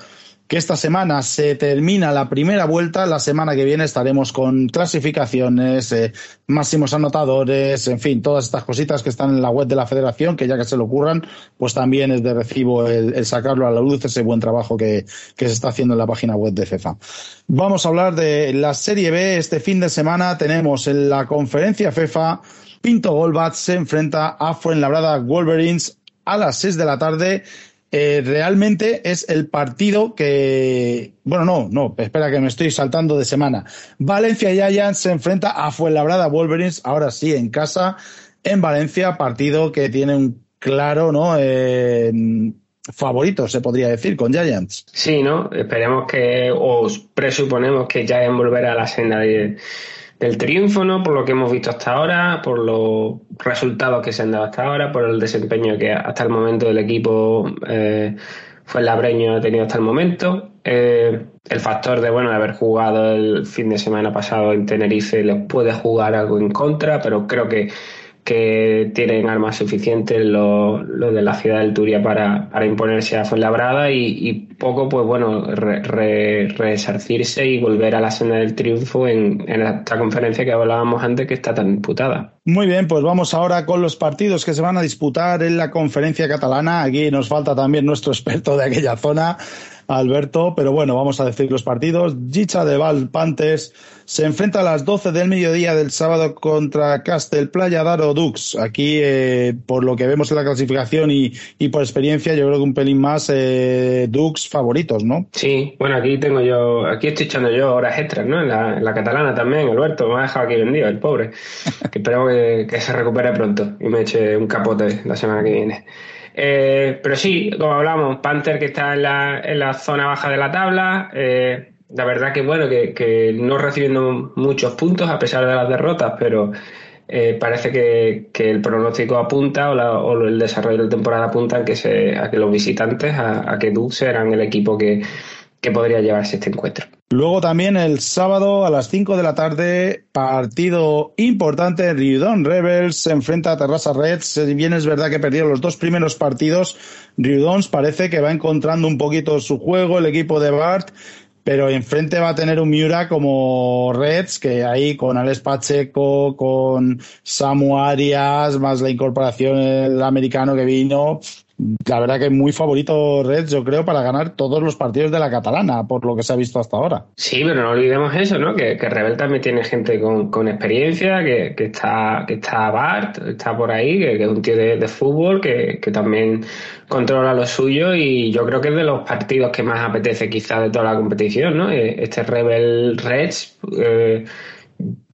que esta semana se termina la primera vuelta, la semana que viene estaremos con clasificaciones, eh, máximos anotadores, en fin, todas estas cositas que están en la web de la federación, que ya que se le ocurran, pues también es de recibo el, sacarlo a la luz, ese buen trabajo que, que, se está haciendo en la página web de FEFA. Vamos a hablar de la Serie B. Este fin de semana tenemos en la conferencia FEFA, Pinto Golbat se enfrenta a Fuenlabrada Wolverines a las 6 de la tarde eh, realmente es el partido que, bueno, no, no, espera que me estoy saltando de semana. Valencia Giants se enfrenta a Fuenlabrada Wolverines, ahora sí, en casa, en Valencia, partido que tiene un claro, ¿no? Eh, favorito, se podría decir, con Giants. Sí, ¿no? Esperemos que, o presuponemos que Giants volverá a la senda de del triunfo. Por lo que hemos visto hasta ahora, por los resultados que se han dado hasta ahora, por el desempeño que hasta el momento del equipo eh, fue el labreño ha tenido hasta el momento. Eh, el factor de bueno de haber jugado el fin de semana pasado en Tenerife les puede jugar algo en contra, pero creo que que tienen armas suficientes los, de la ciudad del Turia para, para imponerse a Fuenlabrada y, y poco, pues bueno, resarcirse y volver a la senda del triunfo en, en esta conferencia que hablábamos antes que está tan disputada. Muy bien, pues vamos ahora con los partidos que se van a disputar en la conferencia catalana. Aquí nos falta también nuestro experto de aquella zona. Alberto, pero bueno, vamos a decir los partidos. Gicha de Val Pantes se enfrenta a las 12 del mediodía del sábado contra Castel Playa Daro Dux. Aquí, eh, por lo que vemos en la clasificación y, por experiencia, yo creo que un pelín más eh, Dux favoritos, ¿no? Sí, bueno, aquí tengo yo, aquí estoy echando yo horas extras, ¿no? En la, catalana también, Alberto, me ha dejado aquí vendido, el pobre. que, que se recupere pronto y me eche un capote la semana que viene. Eh, pero sí, como hablamos, Panther que está en la, en la zona baja de la tabla. Eh, la verdad que bueno, que, no recibiendo muchos puntos a pesar de las derrotas, pero eh, parece que, el pronóstico apunta o, el desarrollo de la temporada apunta a que, se, a que los visitantes, a, que Dux serán el equipo que, que podría llevarse este encuentro. Luego también el sábado a las 5 de la tarde, partido importante, Riudon Rebels se enfrenta a Terrassa Reds. Si bien es verdad que perdieron los dos primeros partidos, Riudons parece que va encontrando un poquito su juego, el equipo de Bart, pero enfrente va a tener un Miura como Reds, que ahí con Alex Pacheco, con Samu Arias, más la incorporación el americano que vino, la verdad que muy favorito Reds, yo creo, para ganar todos los partidos de la catalana, por lo que se ha visto hasta ahora. Sí, pero no olvidemos eso, ¿no? Que, que Rebel también tiene gente con, con experiencia, que, que, está, que está Bart, está por ahí, que, es un tío de, fútbol, que, que, también controla lo suyo y yo creo que es de los partidos que más apetece quizá de toda la competición, ¿no? Eh, este Rebel Reds. Eh,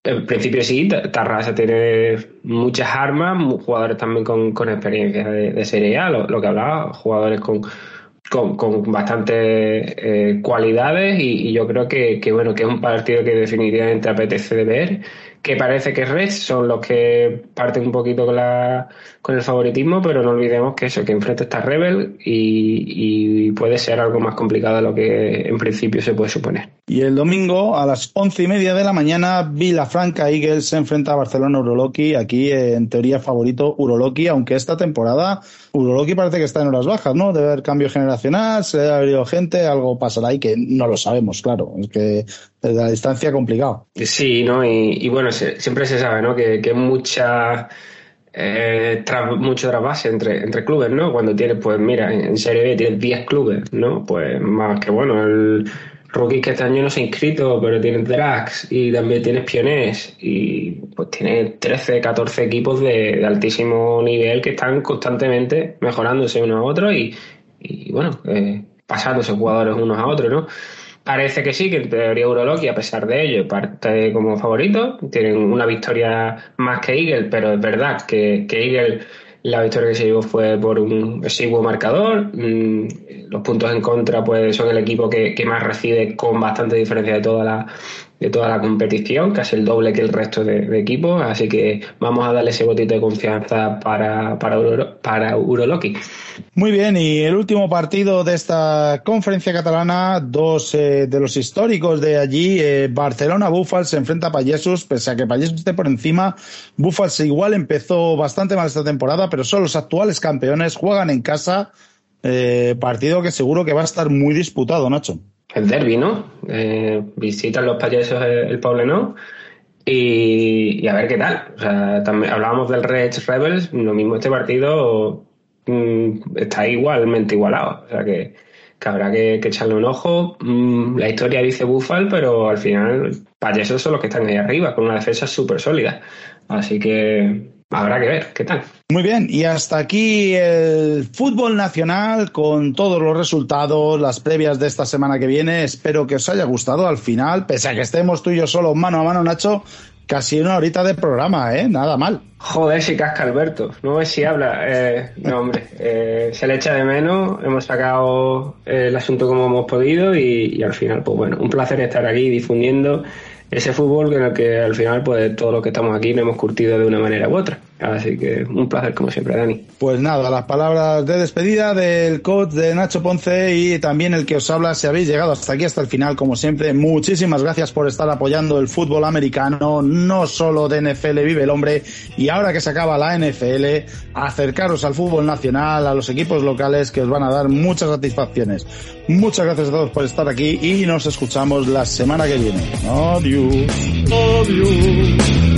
en principio sí, Tarrasa tiene muchas armas, jugadores también con, con experiencia de, Serie A, lo, que hablaba, jugadores con, con, con bastantes eh, cualidades y, yo creo que, que, bueno que es un partido que definitivamente apetece de ver que parece que Reds son los que parten un poquito con, la, con el favoritismo, pero no olvidemos que eso, que enfrente está Rebel y, y, puede ser algo más complicado de lo que en principio se puede suponer. Y el domingo a las once y media de la mañana, Vilafranca Eagles se enfrenta a Barcelona Uroloki. Aquí, en teoría, favorito Uroloki, aunque esta temporada Uroloki parece que está en horas bajas, ¿no? Debe haber cambio generacional, se debe haber gente, algo pasará ahí que no lo sabemos, claro. Es que desde la distancia complicado. Sí, ¿no? Y, bueno, siempre se sabe, ¿no? Que, que mucha, eh, mucho trasvase entre, entre clubes, ¿no? Cuando tienes, pues mira, en Serie B tienes 10 clubes, ¿no? Pues más que bueno, el rookie que este año no se ha inscrito, pero tienes Drax y también tienes Pionés y pues tienes 13, 14 equipos de, altísimo nivel que están constantemente mejorándose unos a otros y, y bueno, eh, pasándose jugadores unos a otros, ¿no? Parece que sí, que en teoría Urologi, a pesar de ello, parte como favorito. Tienen una victoria más que Eagle, pero es verdad que, que Eagle la victoria que se llevó fue por un exiguo marcador. Mm, los puntos en contra pues son el equipo que, que más recibe con bastante diferencia de toda la, de toda la competición, casi el doble que el resto de, equipos, así que vamos a darle ese botito de confianza para, para, para Uroloki. Muy bien, y el último partido de esta conferencia catalana, dos eh, de los históricos de allí, eh, Barcelona Búfals se enfrenta a Payesus, pese a que Payesus esté por encima, Búfals igual empezó bastante mal esta temporada, pero son los actuales campeones, juegan en casa, eh, partido que seguro que va a estar muy disputado, Nacho el derby, ¿no? Eh, visitan los payasos el, el ¿no? y, a ver qué tal. O sea, también hablábamos del Reds Rebels, lo mismo este partido mm, está igualmente igualado. O sea que, habrá que, echarle un ojo. Mm, la historia dice Buffal, pero al final payasos son los que están ahí arriba, con una defensa súper sólida. Así que habrá que ver qué tal. Muy bien, y hasta aquí el fútbol nacional con todos los resultados, las previas de esta semana que viene. Espero que os haya gustado al final, pese a que estemos tú y yo solo mano a mano, Nacho. Casi una horita de programa, ¿eh? Nada mal. Joder, si casca Alberto. No ves si habla. Eh, no, hombre. Eh, se le echa de menos. Hemos sacado el asunto como hemos podido y, y al final, pues bueno, un placer estar aquí difundiendo ese fútbol en el que al final, pues todos los que estamos aquí nos hemos curtido de una manera u otra. Así que un placer como siempre, Dani. Pues nada, las palabras de despedida del coach de Nacho Ponce y también el que os habla, si habéis llegado hasta aquí, hasta el final, como siempre, muchísimas gracias por estar apoyando el fútbol americano, no solo de NFL vive el hombre, y ahora que se acaba la NFL, acercaros al fútbol nacional, a los equipos locales que os van a dar muchas satisfacciones. Muchas gracias a todos por estar aquí y nos escuchamos la semana que viene. Adiós. Adiós.